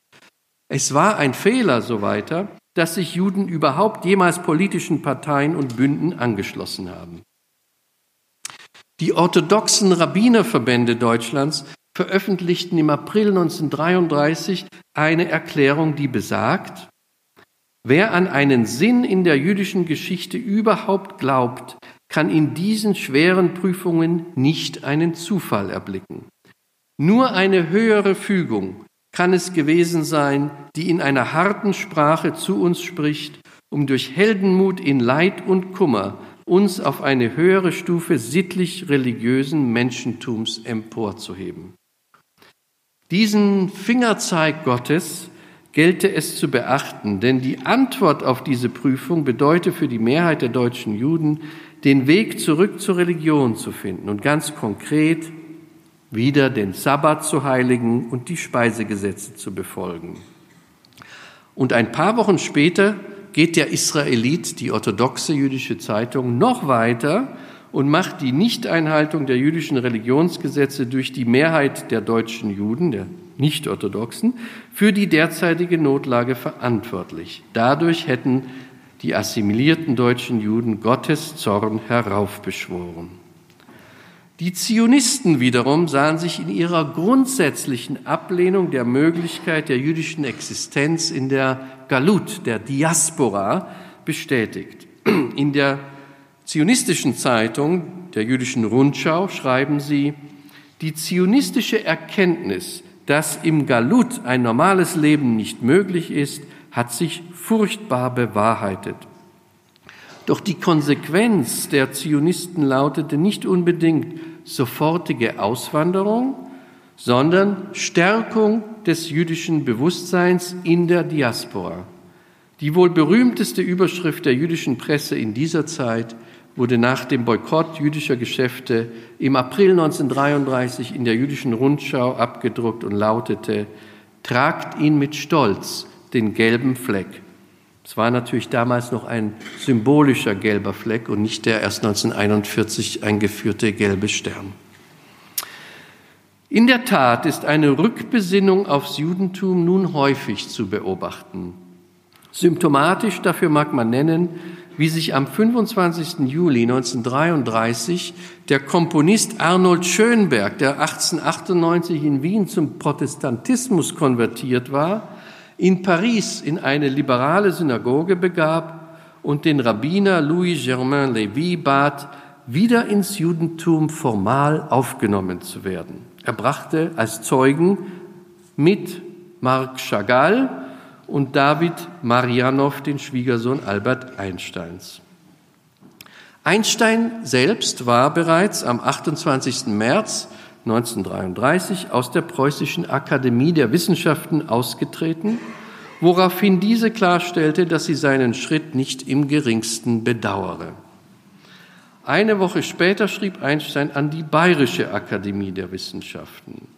[SPEAKER 2] Es war ein Fehler, so weiter, dass sich Juden überhaupt jemals politischen Parteien und Bünden angeschlossen haben. Die orthodoxen Rabbinerverbände Deutschlands veröffentlichten im April 1933 eine Erklärung, die besagt, Wer an einen Sinn in der jüdischen Geschichte überhaupt glaubt, kann in diesen schweren Prüfungen nicht einen Zufall erblicken. Nur eine höhere Fügung kann es gewesen sein, die in einer harten Sprache zu uns spricht, um durch Heldenmut in Leid und Kummer uns auf eine höhere Stufe sittlich-religiösen Menschentums emporzuheben. Diesen Fingerzeig Gottes gelte es zu beachten, denn die Antwort auf diese Prüfung bedeutet für die Mehrheit der deutschen Juden, den Weg zurück zur Religion zu finden und ganz konkret wieder den Sabbat zu heiligen und die Speisegesetze zu befolgen. Und ein paar Wochen später geht der Israelit, die orthodoxe jüdische Zeitung, noch weiter und macht die Nichteinhaltung der jüdischen Religionsgesetze durch die Mehrheit der deutschen Juden, der Nicht-Orthodoxen, für die derzeitige Notlage verantwortlich. Dadurch hätten die assimilierten deutschen Juden Gottes Zorn heraufbeschworen. Die Zionisten wiederum sahen sich in ihrer grundsätzlichen Ablehnung der Möglichkeit der jüdischen Existenz in der Galut, der Diaspora, bestätigt. In der zionistischen Zeitung, der jüdischen Rundschau, schreiben sie, die zionistische Erkenntnis, dass im Galut ein normales Leben nicht möglich ist, hat sich furchtbar bewahrheitet. Doch die Konsequenz der Zionisten lautete nicht unbedingt sofortige Auswanderung, sondern Stärkung des jüdischen Bewusstseins in der Diaspora. Die wohl berühmteste Überschrift der jüdischen Presse in dieser Zeit wurde nach dem Boykott jüdischer Geschäfte im April 1933 in der jüdischen Rundschau abgedruckt und lautete, Tragt ihn mit Stolz, den gelben Fleck. Es war natürlich damals noch ein symbolischer gelber Fleck und nicht der erst 1941 eingeführte gelbe Stern. In der Tat ist eine Rückbesinnung aufs Judentum nun häufig zu beobachten. Symptomatisch dafür mag man nennen, wie sich am 25. Juli 1933 der Komponist Arnold Schönberg, der 1898 in Wien zum Protestantismus konvertiert war, in Paris in eine liberale Synagoge begab und den Rabbiner Louis Germain Lévy bat, wieder ins Judentum formal aufgenommen zu werden. Er brachte als Zeugen mit Marc Chagall und David Marianow, den Schwiegersohn Albert Einsteins. Einstein selbst war bereits am 28. März 1933 aus der Preußischen Akademie der Wissenschaften ausgetreten, woraufhin diese klarstellte, dass sie seinen Schritt nicht im geringsten bedauere. Eine Woche später schrieb Einstein an die Bayerische Akademie der Wissenschaften.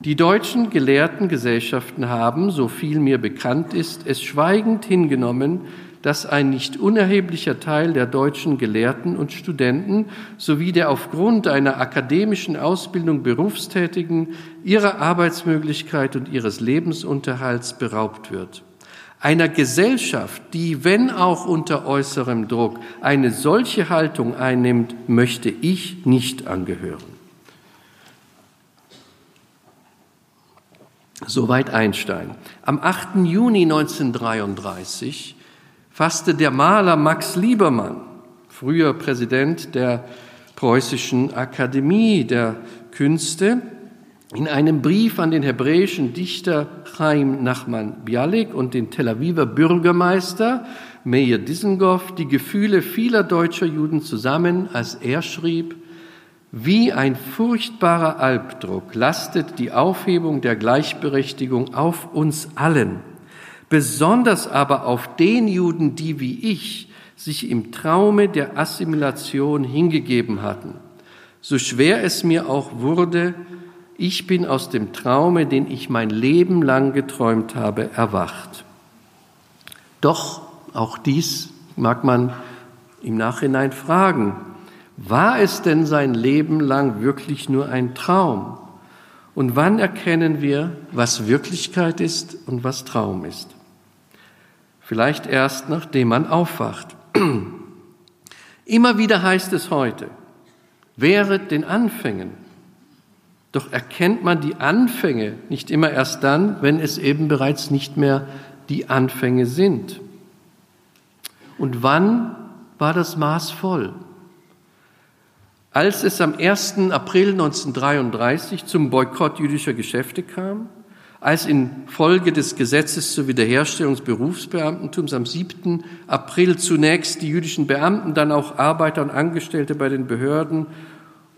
[SPEAKER 2] Die deutschen Gelehrtengesellschaften haben, so viel mir bekannt ist, es schweigend hingenommen, dass ein nicht unerheblicher Teil der deutschen Gelehrten und Studenten sowie der aufgrund einer akademischen Ausbildung Berufstätigen ihrer Arbeitsmöglichkeit und ihres Lebensunterhalts beraubt wird. Einer Gesellschaft, die, wenn auch unter äußerem Druck, eine solche Haltung einnimmt, möchte ich nicht angehören. Soweit Einstein. Am 8. Juni 1933 fasste der Maler Max Liebermann, früher Präsident der Preußischen Akademie der Künste, in einem Brief an den hebräischen Dichter Chaim Nachman Bialik und den Tel Aviver Bürgermeister Meir Dizengoff die Gefühle vieler deutscher Juden zusammen, als er schrieb, wie ein furchtbarer Albdruck lastet die Aufhebung der Gleichberechtigung auf uns allen besonders aber auf den Juden, die wie ich sich im Traume der Assimilation hingegeben hatten. So schwer es mir auch wurde, ich bin aus dem Traume, den ich mein Leben lang geträumt habe, erwacht. Doch auch dies mag man im Nachhinein fragen. War es denn sein Leben lang wirklich nur ein Traum? Und wann erkennen wir, was Wirklichkeit ist und was Traum ist? Vielleicht erst nachdem man aufwacht. Immer wieder heißt es heute, wehret den Anfängen. Doch erkennt man die Anfänge nicht immer erst dann, wenn es eben bereits nicht mehr die Anfänge sind. Und wann war das Maß voll? Als es am 1. April 1933 zum Boykott jüdischer Geschäfte kam, als in Folge des Gesetzes zur Wiederherstellung des Berufsbeamtentums am 7. April zunächst die jüdischen Beamten, dann auch Arbeiter und Angestellte bei den Behörden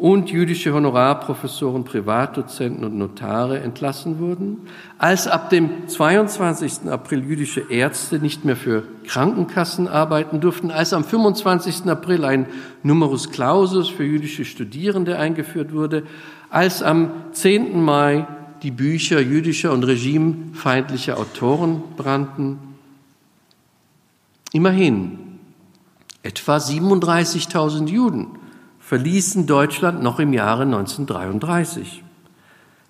[SPEAKER 2] und jüdische Honorarprofessoren, Privatdozenten und Notare entlassen wurden, als ab dem 22. April jüdische Ärzte nicht mehr für Krankenkassen arbeiten durften, als am 25. April ein Numerus Clausus für jüdische Studierende eingeführt wurde, als am 10. Mai die Bücher jüdischer und regimefeindlicher Autoren brannten. Immerhin, etwa 37.000 Juden verließen Deutschland noch im Jahre 1933.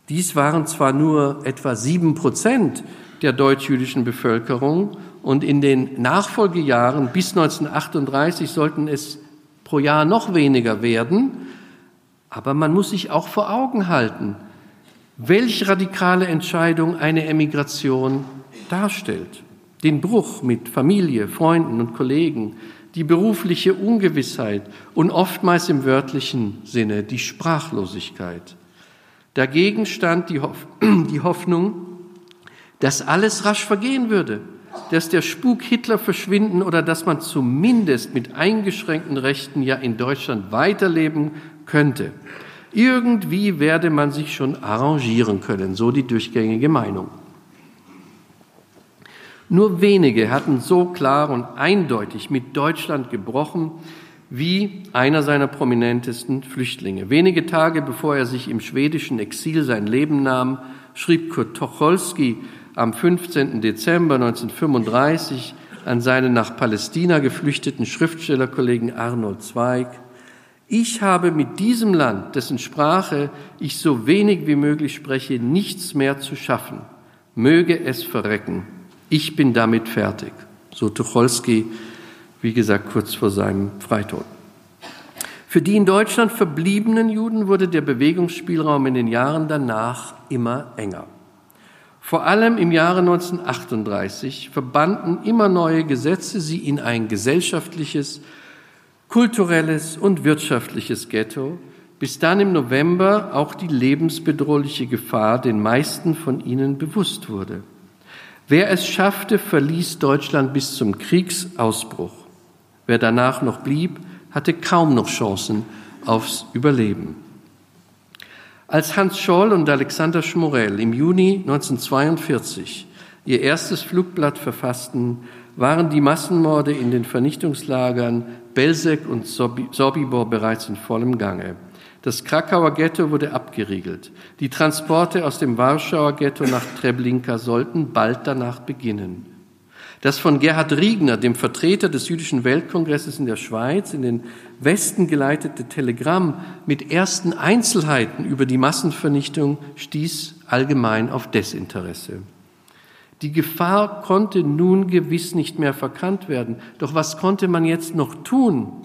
[SPEAKER 2] Dies waren zwar nur etwa sieben Prozent der deutsch-jüdischen Bevölkerung und in den Nachfolgejahren bis 1938 sollten es pro Jahr noch weniger werden. Aber man muss sich auch vor Augen halten, welch radikale Entscheidung eine Emigration darstellt. Den Bruch mit Familie, Freunden und Kollegen, die berufliche Ungewissheit und oftmals im wörtlichen Sinne die Sprachlosigkeit. Dagegen stand die, Hoff die Hoffnung, dass alles rasch vergehen würde, dass der Spuk Hitler verschwinden oder dass man zumindest mit eingeschränkten Rechten ja in Deutschland weiterleben könnte. Irgendwie werde man sich schon arrangieren können, so die durchgängige Meinung. Nur wenige hatten so klar und eindeutig mit Deutschland gebrochen wie einer seiner prominentesten Flüchtlinge. Wenige Tage bevor er sich im schwedischen Exil sein Leben nahm, schrieb Kurt Tucholsky am 15. Dezember 1935 an seinen nach Palästina geflüchteten Schriftstellerkollegen Arnold Zweig, ich habe mit diesem Land, dessen Sprache ich so wenig wie möglich spreche, nichts mehr zu schaffen. Möge es verrecken. Ich bin damit fertig. So Tucholsky, wie gesagt, kurz vor seinem Freitod. Für die in Deutschland verbliebenen Juden wurde der Bewegungsspielraum in den Jahren danach immer enger. Vor allem im Jahre 1938 verbanden immer neue Gesetze sie in ein gesellschaftliches, kulturelles und wirtschaftliches Ghetto, bis dann im November auch die lebensbedrohliche Gefahr den meisten von ihnen bewusst wurde. Wer es schaffte, verließ Deutschland bis zum Kriegsausbruch. Wer danach noch blieb, hatte kaum noch Chancen aufs Überleben. Als Hans Scholl und Alexander Schmorell im Juni 1942 ihr erstes Flugblatt verfassten, waren die Massenmorde in den Vernichtungslagern Belzec und Sobibor bereits in vollem Gange. Das Krakauer Ghetto wurde abgeriegelt. Die Transporte aus dem Warschauer Ghetto nach Treblinka sollten bald danach beginnen. Das von Gerhard Riegner, dem Vertreter des Jüdischen Weltkongresses in der Schweiz, in den Westen geleitete Telegramm mit ersten Einzelheiten über die Massenvernichtung stieß allgemein auf Desinteresse. Die Gefahr konnte nun gewiss nicht mehr verkannt werden. Doch was konnte man jetzt noch tun?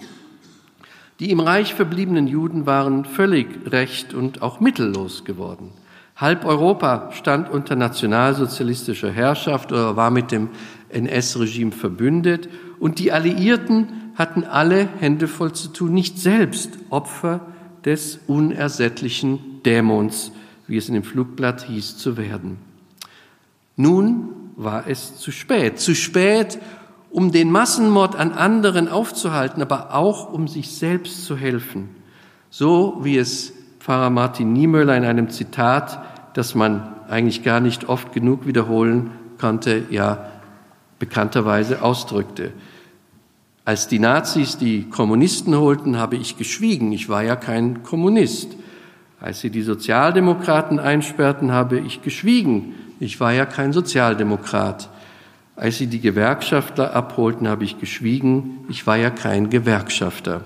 [SPEAKER 2] Die im Reich verbliebenen Juden waren völlig recht und auch mittellos geworden. Halb Europa stand unter nationalsozialistischer Herrschaft oder war mit dem NS-Regime verbündet und die Alliierten hatten alle Hände voll zu tun, nicht selbst Opfer des unersättlichen Dämons, wie es in dem Flugblatt hieß, zu werden. Nun war es zu spät. Zu spät, um den Massenmord an anderen aufzuhalten, aber auch um sich selbst zu helfen. So wie es Pfarrer Martin Niemöller in einem Zitat, das man eigentlich gar nicht oft genug wiederholen konnte, ja bekannterweise ausdrückte. Als die Nazis die Kommunisten holten, habe ich geschwiegen. Ich war ja kein Kommunist. Als sie die Sozialdemokraten einsperrten, habe ich geschwiegen. Ich war ja kein Sozialdemokrat. Als sie die Gewerkschaftler abholten, habe ich geschwiegen, ich war ja kein Gewerkschafter.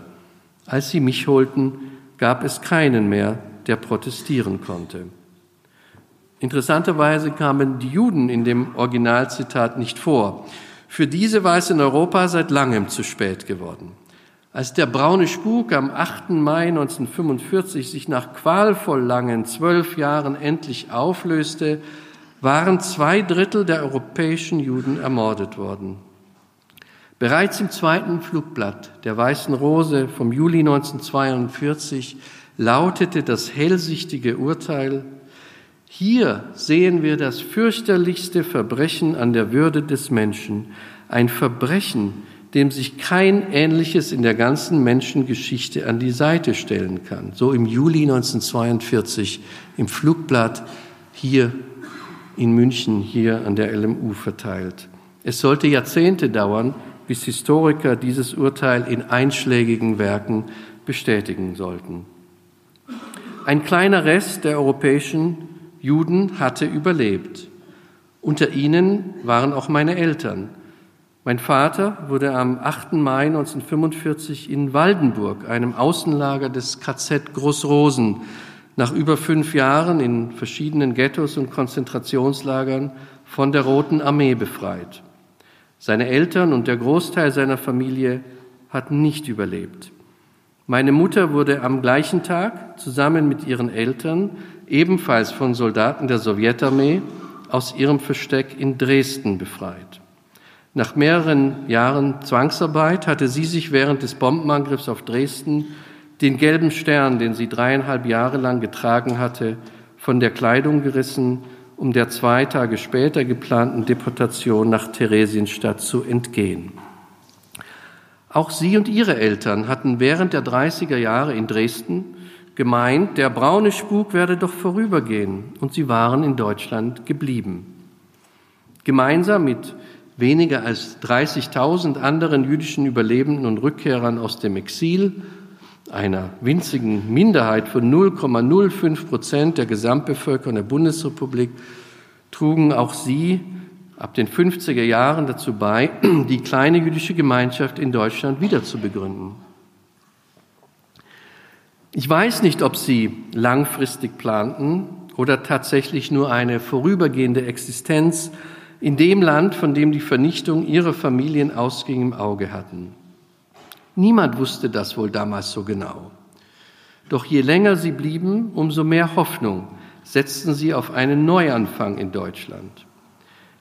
[SPEAKER 2] Als sie mich holten, gab es keinen mehr, der protestieren konnte. Interessanterweise kamen die Juden in dem Originalzitat nicht vor. Für diese war es in Europa seit langem zu spät geworden. Als der braune Spuk am 8. Mai 1945 sich nach qualvoll langen zwölf Jahren endlich auflöste, waren zwei Drittel der europäischen Juden ermordet worden. Bereits im zweiten Flugblatt der Weißen Rose vom Juli 1942 lautete das hellsichtige Urteil, hier sehen wir das fürchterlichste Verbrechen an der Würde des Menschen, ein Verbrechen, dem sich kein ähnliches in der ganzen Menschengeschichte an die Seite stellen kann. So im Juli 1942 im Flugblatt hier in München hier an der LMU verteilt. Es sollte Jahrzehnte dauern, bis Historiker dieses Urteil in einschlägigen Werken bestätigen sollten. Ein kleiner Rest der europäischen Juden hatte überlebt. Unter ihnen waren auch meine Eltern. Mein Vater wurde am 8. Mai 1945 in Waldenburg, einem Außenlager des KZ Großrosen, nach über fünf Jahren in verschiedenen Ghettos und Konzentrationslagern von der Roten Armee befreit. Seine Eltern und der Großteil seiner Familie hatten nicht überlebt. Meine Mutter wurde am gleichen Tag zusammen mit ihren Eltern, ebenfalls von Soldaten der Sowjetarmee, aus ihrem Versteck in Dresden befreit. Nach mehreren Jahren Zwangsarbeit hatte sie sich während des Bombenangriffs auf Dresden den gelben Stern, den sie dreieinhalb Jahre lang getragen hatte, von der Kleidung gerissen, um der zwei Tage später geplanten Deportation nach Theresienstadt zu entgehen. Auch sie und ihre Eltern hatten während der 30er Jahre in Dresden gemeint, der braune Spuk werde doch vorübergehen, und sie waren in Deutschland geblieben. Gemeinsam mit weniger als 30.000 anderen jüdischen Überlebenden und Rückkehrern aus dem Exil, einer winzigen Minderheit von 0,05 Prozent der Gesamtbevölkerung der Bundesrepublik, trugen auch sie ab den 50er Jahren dazu bei, die kleine jüdische Gemeinschaft in Deutschland wieder zu begründen. Ich weiß nicht, ob sie langfristig planten oder tatsächlich nur eine vorübergehende Existenz in dem Land, von dem die Vernichtung ihrer Familien ausging, im Auge hatten. Niemand wusste das wohl damals so genau. Doch je länger sie blieben, umso mehr Hoffnung setzten sie auf einen Neuanfang in Deutschland.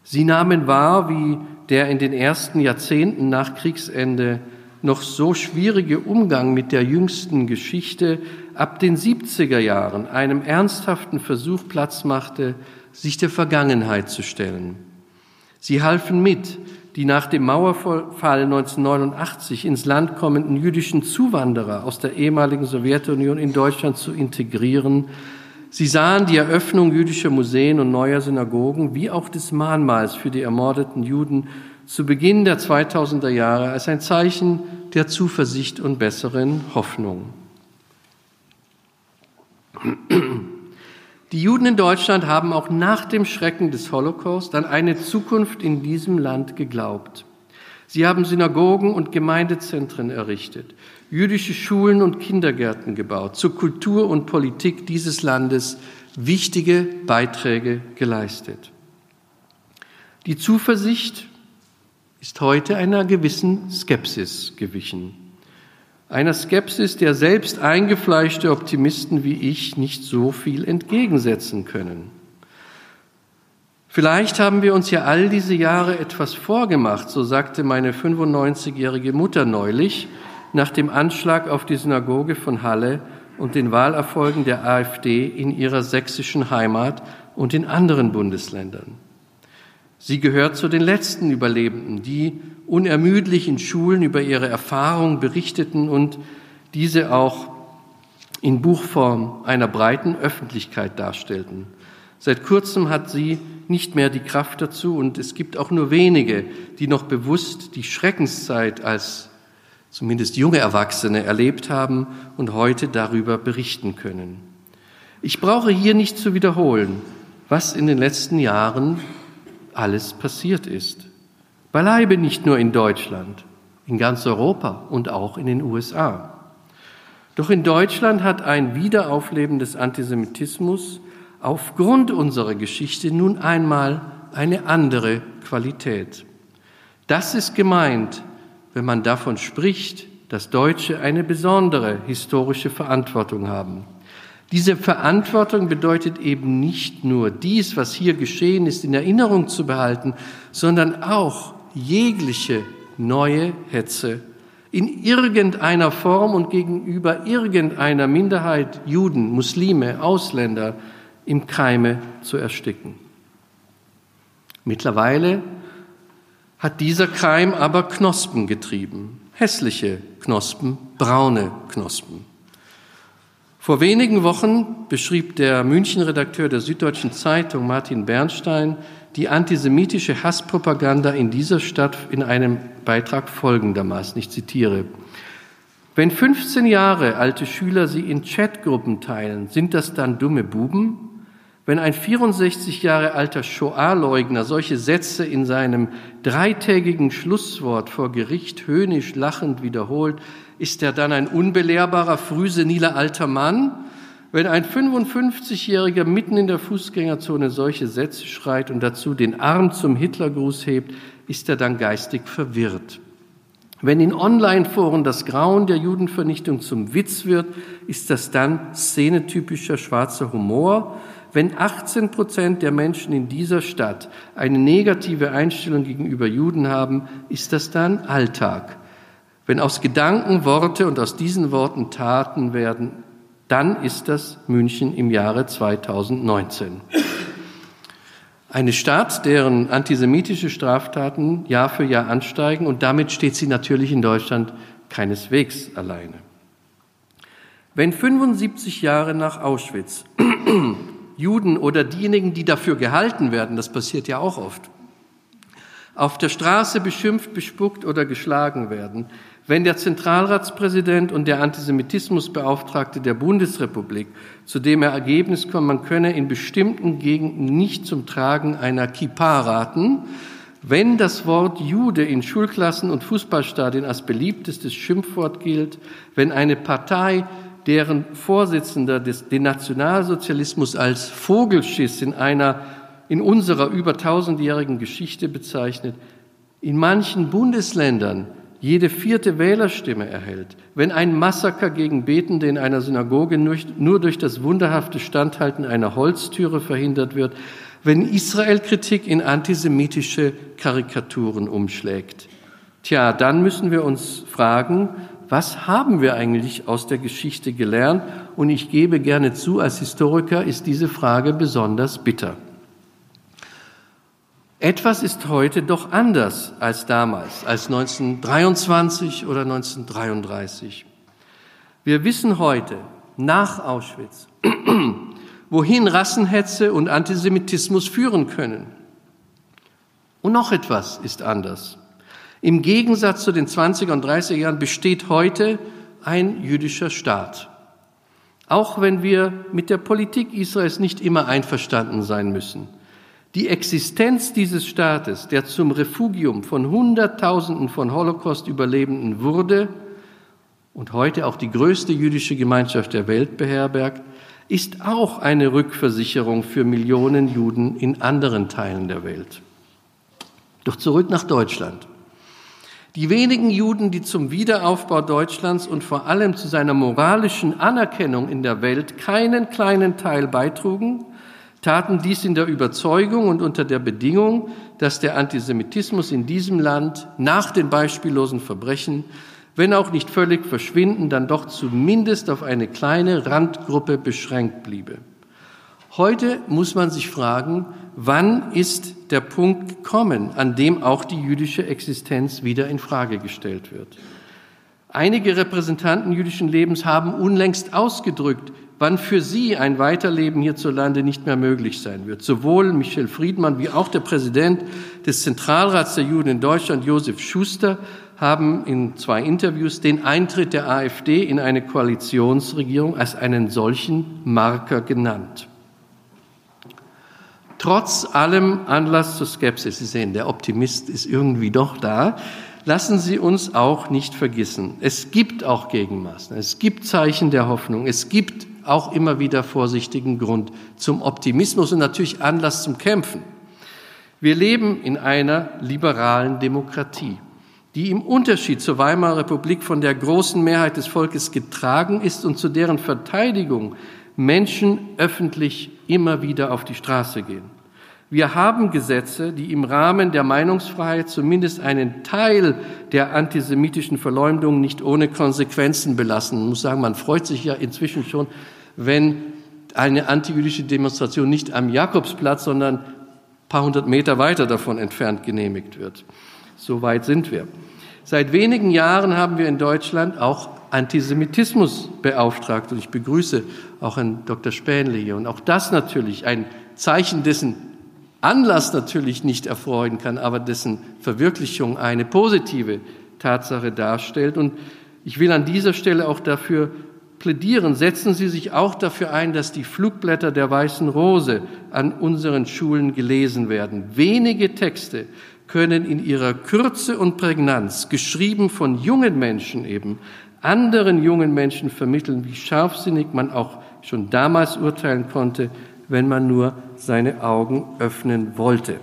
[SPEAKER 2] Sie nahmen wahr, wie der in den ersten Jahrzehnten nach Kriegsende noch so schwierige Umgang mit der jüngsten Geschichte ab den 70er Jahren einem ernsthaften Versuch Platz machte, sich der Vergangenheit zu stellen. Sie halfen mit, die nach dem Mauerfall 1989 ins Land kommenden jüdischen Zuwanderer aus der ehemaligen Sowjetunion in Deutschland zu integrieren. Sie sahen die Eröffnung jüdischer Museen und neuer Synagogen wie auch des Mahnmals für die ermordeten Juden zu Beginn der 2000er Jahre als ein Zeichen der Zuversicht und besseren Hoffnung. Die Juden in Deutschland haben auch nach dem Schrecken des Holocaust an eine Zukunft in diesem Land geglaubt. Sie haben Synagogen und Gemeindezentren errichtet, jüdische Schulen und Kindergärten gebaut, zur Kultur und Politik dieses Landes wichtige Beiträge geleistet. Die Zuversicht ist heute einer gewissen Skepsis gewichen einer Skepsis, der selbst eingefleischte Optimisten wie ich nicht so viel entgegensetzen können. Vielleicht haben wir uns ja all diese Jahre etwas vorgemacht, so sagte meine 95-jährige Mutter neulich nach dem Anschlag auf die Synagoge von Halle und den Wahlerfolgen der AfD in ihrer sächsischen Heimat und in anderen Bundesländern. Sie gehört zu den letzten Überlebenden, die unermüdlich in Schulen über ihre Erfahrungen berichteten und diese auch in Buchform einer breiten Öffentlichkeit darstellten. Seit kurzem hat sie nicht mehr die Kraft dazu und es gibt auch nur wenige, die noch bewusst die Schreckenszeit als zumindest junge Erwachsene erlebt haben und heute darüber berichten können. Ich brauche hier nicht zu wiederholen, was in den letzten Jahren alles passiert ist. Beileibe nicht nur in Deutschland, in ganz Europa und auch in den USA. Doch in Deutschland hat ein Wiederaufleben des Antisemitismus aufgrund unserer Geschichte nun einmal eine andere Qualität. Das ist gemeint, wenn man davon spricht, dass Deutsche eine besondere historische Verantwortung haben. Diese Verantwortung bedeutet eben nicht nur dies, was hier geschehen ist, in Erinnerung zu behalten, sondern auch jegliche neue Hetze in irgendeiner Form und gegenüber irgendeiner Minderheit, Juden, Muslime, Ausländer, im Keime zu ersticken. Mittlerweile hat dieser Keim aber Knospen getrieben, hässliche Knospen, braune Knospen. Vor wenigen Wochen beschrieb der München-Redakteur der Süddeutschen Zeitung Martin Bernstein die antisemitische Hasspropaganda in dieser Stadt in einem Beitrag folgendermaßen, ich zitiere, wenn 15 Jahre alte Schüler sie in Chatgruppen teilen, sind das dann dumme Buben? Wenn ein 64 Jahre alter Shoah-Leugner solche Sätze in seinem dreitägigen Schlusswort vor Gericht höhnisch lachend wiederholt, ist er dann ein unbelehrbarer, frühseniler alter Mann? Wenn ein 55-Jähriger mitten in der Fußgängerzone solche Sätze schreit und dazu den Arm zum Hitlergruß hebt, ist er dann geistig verwirrt. Wenn in Online-Foren das Grauen der Judenvernichtung zum Witz wird, ist das dann szenetypischer schwarzer Humor. Wenn 18 Prozent der Menschen in dieser Stadt eine negative Einstellung gegenüber Juden haben, ist das dann Alltag. Wenn aus Gedanken Worte und aus diesen Worten Taten werden, dann ist das München im Jahre 2019. Eine Stadt, deren antisemitische Straftaten Jahr für Jahr ansteigen und damit steht sie natürlich in Deutschland keineswegs alleine. Wenn 75 Jahre nach Auschwitz Juden oder diejenigen, die dafür gehalten werden, das passiert ja auch oft, auf der Straße beschimpft, bespuckt oder geschlagen werden, wenn der Zentralratspräsident und der Antisemitismusbeauftragte der Bundesrepublik zu dem Ergebnis kommen, man könne in bestimmten Gegenden nicht zum Tragen einer Kippa raten, wenn das Wort Jude in Schulklassen und Fußballstadien als beliebtestes Schimpfwort gilt, wenn eine Partei, deren Vorsitzender des, den Nationalsozialismus als Vogelschiss in einer in unserer über tausendjährigen Geschichte bezeichnet, in manchen Bundesländern jede vierte Wählerstimme erhält, wenn ein Massaker gegen Betende in einer Synagoge nur durch das wunderhafte Standhalten einer Holztüre verhindert wird, wenn Israel-Kritik in antisemitische Karikaturen umschlägt. Tja, dann müssen wir uns fragen, was haben wir eigentlich aus der Geschichte gelernt? Und ich gebe gerne zu, als Historiker ist diese Frage besonders bitter. Etwas ist heute doch anders als damals, als 1923 oder 1933. Wir wissen heute, nach Auschwitz, wohin Rassenhetze und Antisemitismus führen können. Und noch etwas ist anders. Im Gegensatz zu den 20er und 30er Jahren besteht heute ein jüdischer Staat. Auch wenn wir mit der Politik Israels nicht immer einverstanden sein müssen. Die Existenz dieses Staates, der zum Refugium von Hunderttausenden von Holocaust-Überlebenden wurde und heute auch die größte jüdische Gemeinschaft der Welt beherbergt, ist auch eine Rückversicherung für Millionen Juden in anderen Teilen der Welt. Doch zurück nach Deutschland. Die wenigen Juden, die zum Wiederaufbau Deutschlands und vor allem zu seiner moralischen Anerkennung in der Welt keinen kleinen Teil beitrugen, taten dies in der Überzeugung und unter der Bedingung, dass der Antisemitismus in diesem Land nach den beispiellosen Verbrechen, wenn auch nicht völlig verschwinden, dann doch zumindest auf eine kleine Randgruppe beschränkt bliebe. Heute muss man sich fragen, wann ist der Punkt gekommen, an dem auch die jüdische Existenz wieder in Frage gestellt wird? Einige Repräsentanten jüdischen Lebens haben unlängst ausgedrückt, wann für sie ein Weiterleben hierzulande nicht mehr möglich sein wird. Sowohl Michel Friedmann wie auch der Präsident des Zentralrats der Juden in Deutschland, Josef Schuster, haben in zwei Interviews den Eintritt der AfD in eine Koalitionsregierung als einen solchen Marker genannt. Trotz allem Anlass zur Skepsis, Sie sehen, der Optimist ist irgendwie doch da, lassen Sie uns auch nicht vergessen, es gibt auch Gegenmaßnahmen, es gibt Zeichen der Hoffnung, es gibt auch immer wieder vorsichtigen Grund zum Optimismus und natürlich Anlass zum Kämpfen. Wir leben in einer liberalen Demokratie, die im Unterschied zur Weimarer Republik von der großen Mehrheit des Volkes getragen ist und zu deren Verteidigung Menschen öffentlich immer wieder auf die Straße gehen. Wir haben Gesetze, die im Rahmen der Meinungsfreiheit zumindest einen Teil der antisemitischen Verleumdung nicht ohne Konsequenzen belassen. Ich muss sagen, man freut sich ja inzwischen schon, wenn eine antijüdische Demonstration nicht am Jakobsplatz, sondern ein paar hundert Meter weiter davon entfernt genehmigt wird. So weit sind wir. Seit wenigen Jahren haben wir in Deutschland auch Antisemitismus beauftragt und ich begrüße auch Herrn Dr. Spähnle hier. Und auch das natürlich ein Zeichen, dessen Anlass natürlich nicht erfreuen kann, aber dessen Verwirklichung eine positive Tatsache darstellt. Und ich will an dieser Stelle auch dafür plädieren, setzen Sie sich auch dafür ein, dass die Flugblätter der Weißen Rose an unseren Schulen gelesen werden. Wenige Texte können in ihrer Kürze und Prägnanz, geschrieben von jungen Menschen eben, anderen jungen Menschen vermitteln, wie scharfsinnig man auch schon damals urteilen konnte, wenn man nur seine Augen öffnen wollte.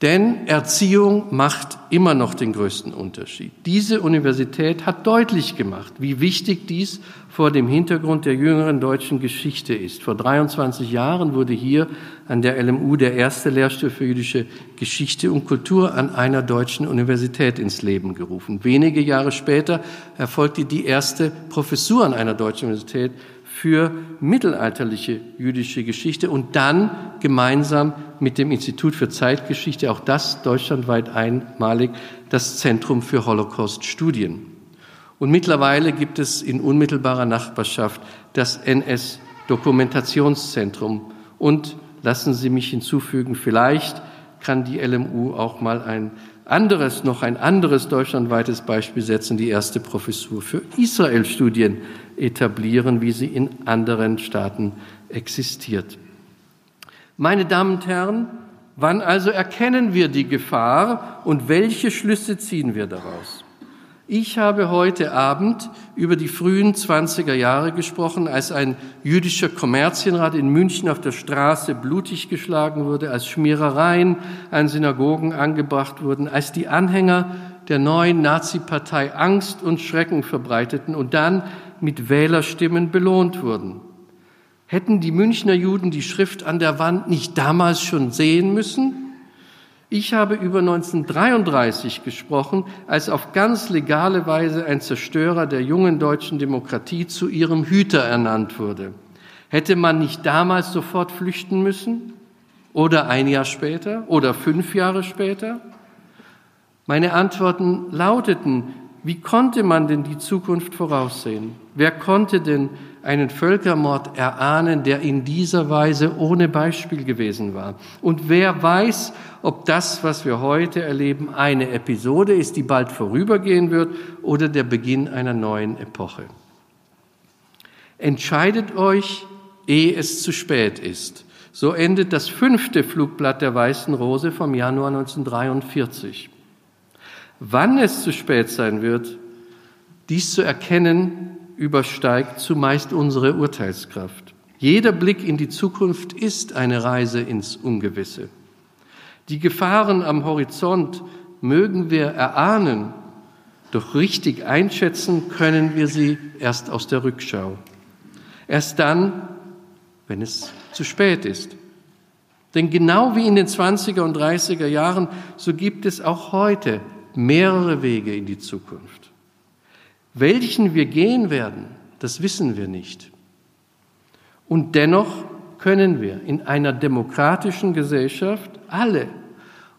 [SPEAKER 2] Denn Erziehung macht immer noch den größten Unterschied. Diese Universität hat deutlich gemacht, wie wichtig dies vor dem Hintergrund der jüngeren deutschen Geschichte ist. Vor 23 Jahren wurde hier an der LMU der erste Lehrstuhl für jüdische Geschichte und Kultur an einer deutschen Universität ins Leben gerufen. Wenige Jahre später erfolgte die erste Professur an einer deutschen Universität für mittelalterliche jüdische Geschichte und dann gemeinsam mit dem Institut für Zeitgeschichte, auch das deutschlandweit einmalig, das Zentrum für Holocaust-Studien. Und mittlerweile gibt es in unmittelbarer Nachbarschaft das NS-Dokumentationszentrum. Und lassen Sie mich hinzufügen, vielleicht kann die LMU auch mal ein anderes, noch ein anderes deutschlandweites Beispiel setzen, die erste Professur für Israel-Studien etablieren, wie sie in anderen Staaten existiert. Meine Damen und Herren, wann also erkennen wir die Gefahr und welche Schlüsse ziehen wir daraus? Ich habe heute Abend über die frühen 20er Jahre gesprochen, als ein jüdischer Kommerzienrat in München auf der Straße blutig geschlagen wurde, als Schmierereien an Synagogen angebracht wurden, als die Anhänger der neuen Nazi-Partei Angst und Schrecken verbreiteten und dann mit Wählerstimmen belohnt wurden. Hätten die Münchner Juden die Schrift an der Wand nicht damals schon sehen müssen? Ich habe über 1933 gesprochen, als auf ganz legale Weise ein Zerstörer der jungen deutschen Demokratie zu ihrem Hüter ernannt wurde. Hätte man nicht damals sofort flüchten müssen? Oder ein Jahr später? Oder fünf Jahre später? Meine Antworten lauteten, wie konnte man denn die Zukunft voraussehen? Wer konnte denn einen Völkermord erahnen, der in dieser Weise ohne Beispiel gewesen war? Und wer weiß, ob das, was wir heute erleben, eine Episode ist, die bald vorübergehen wird oder der Beginn einer neuen Epoche? Entscheidet euch, ehe es zu spät ist. So endet das fünfte Flugblatt der Weißen Rose vom Januar 1943. Wann es zu spät sein wird, dies zu erkennen, übersteigt zumeist unsere Urteilskraft. Jeder Blick in die Zukunft ist eine Reise ins Ungewisse. Die Gefahren am Horizont mögen wir erahnen, doch richtig einschätzen können wir sie erst aus der Rückschau. Erst dann, wenn es zu spät ist. Denn genau wie in den 20er und 30er Jahren, so gibt es auch heute mehrere Wege in die Zukunft. Welchen wir gehen werden, das wissen wir nicht. Und dennoch können wir in einer demokratischen Gesellschaft alle,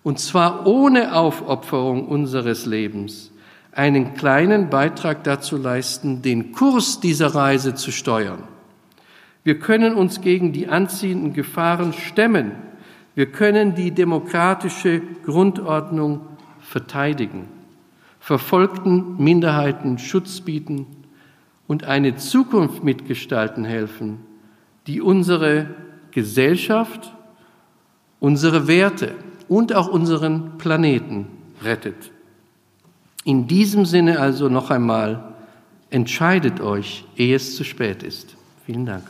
[SPEAKER 2] und zwar ohne Aufopferung unseres Lebens, einen kleinen Beitrag dazu leisten, den Kurs dieser Reise zu steuern. Wir können uns gegen die anziehenden Gefahren stemmen. Wir können die demokratische Grundordnung verteidigen, verfolgten Minderheiten Schutz bieten und eine Zukunft mitgestalten helfen, die unsere Gesellschaft, unsere Werte und auch unseren Planeten rettet. In diesem Sinne also noch einmal, entscheidet euch, ehe es zu spät ist. Vielen Dank.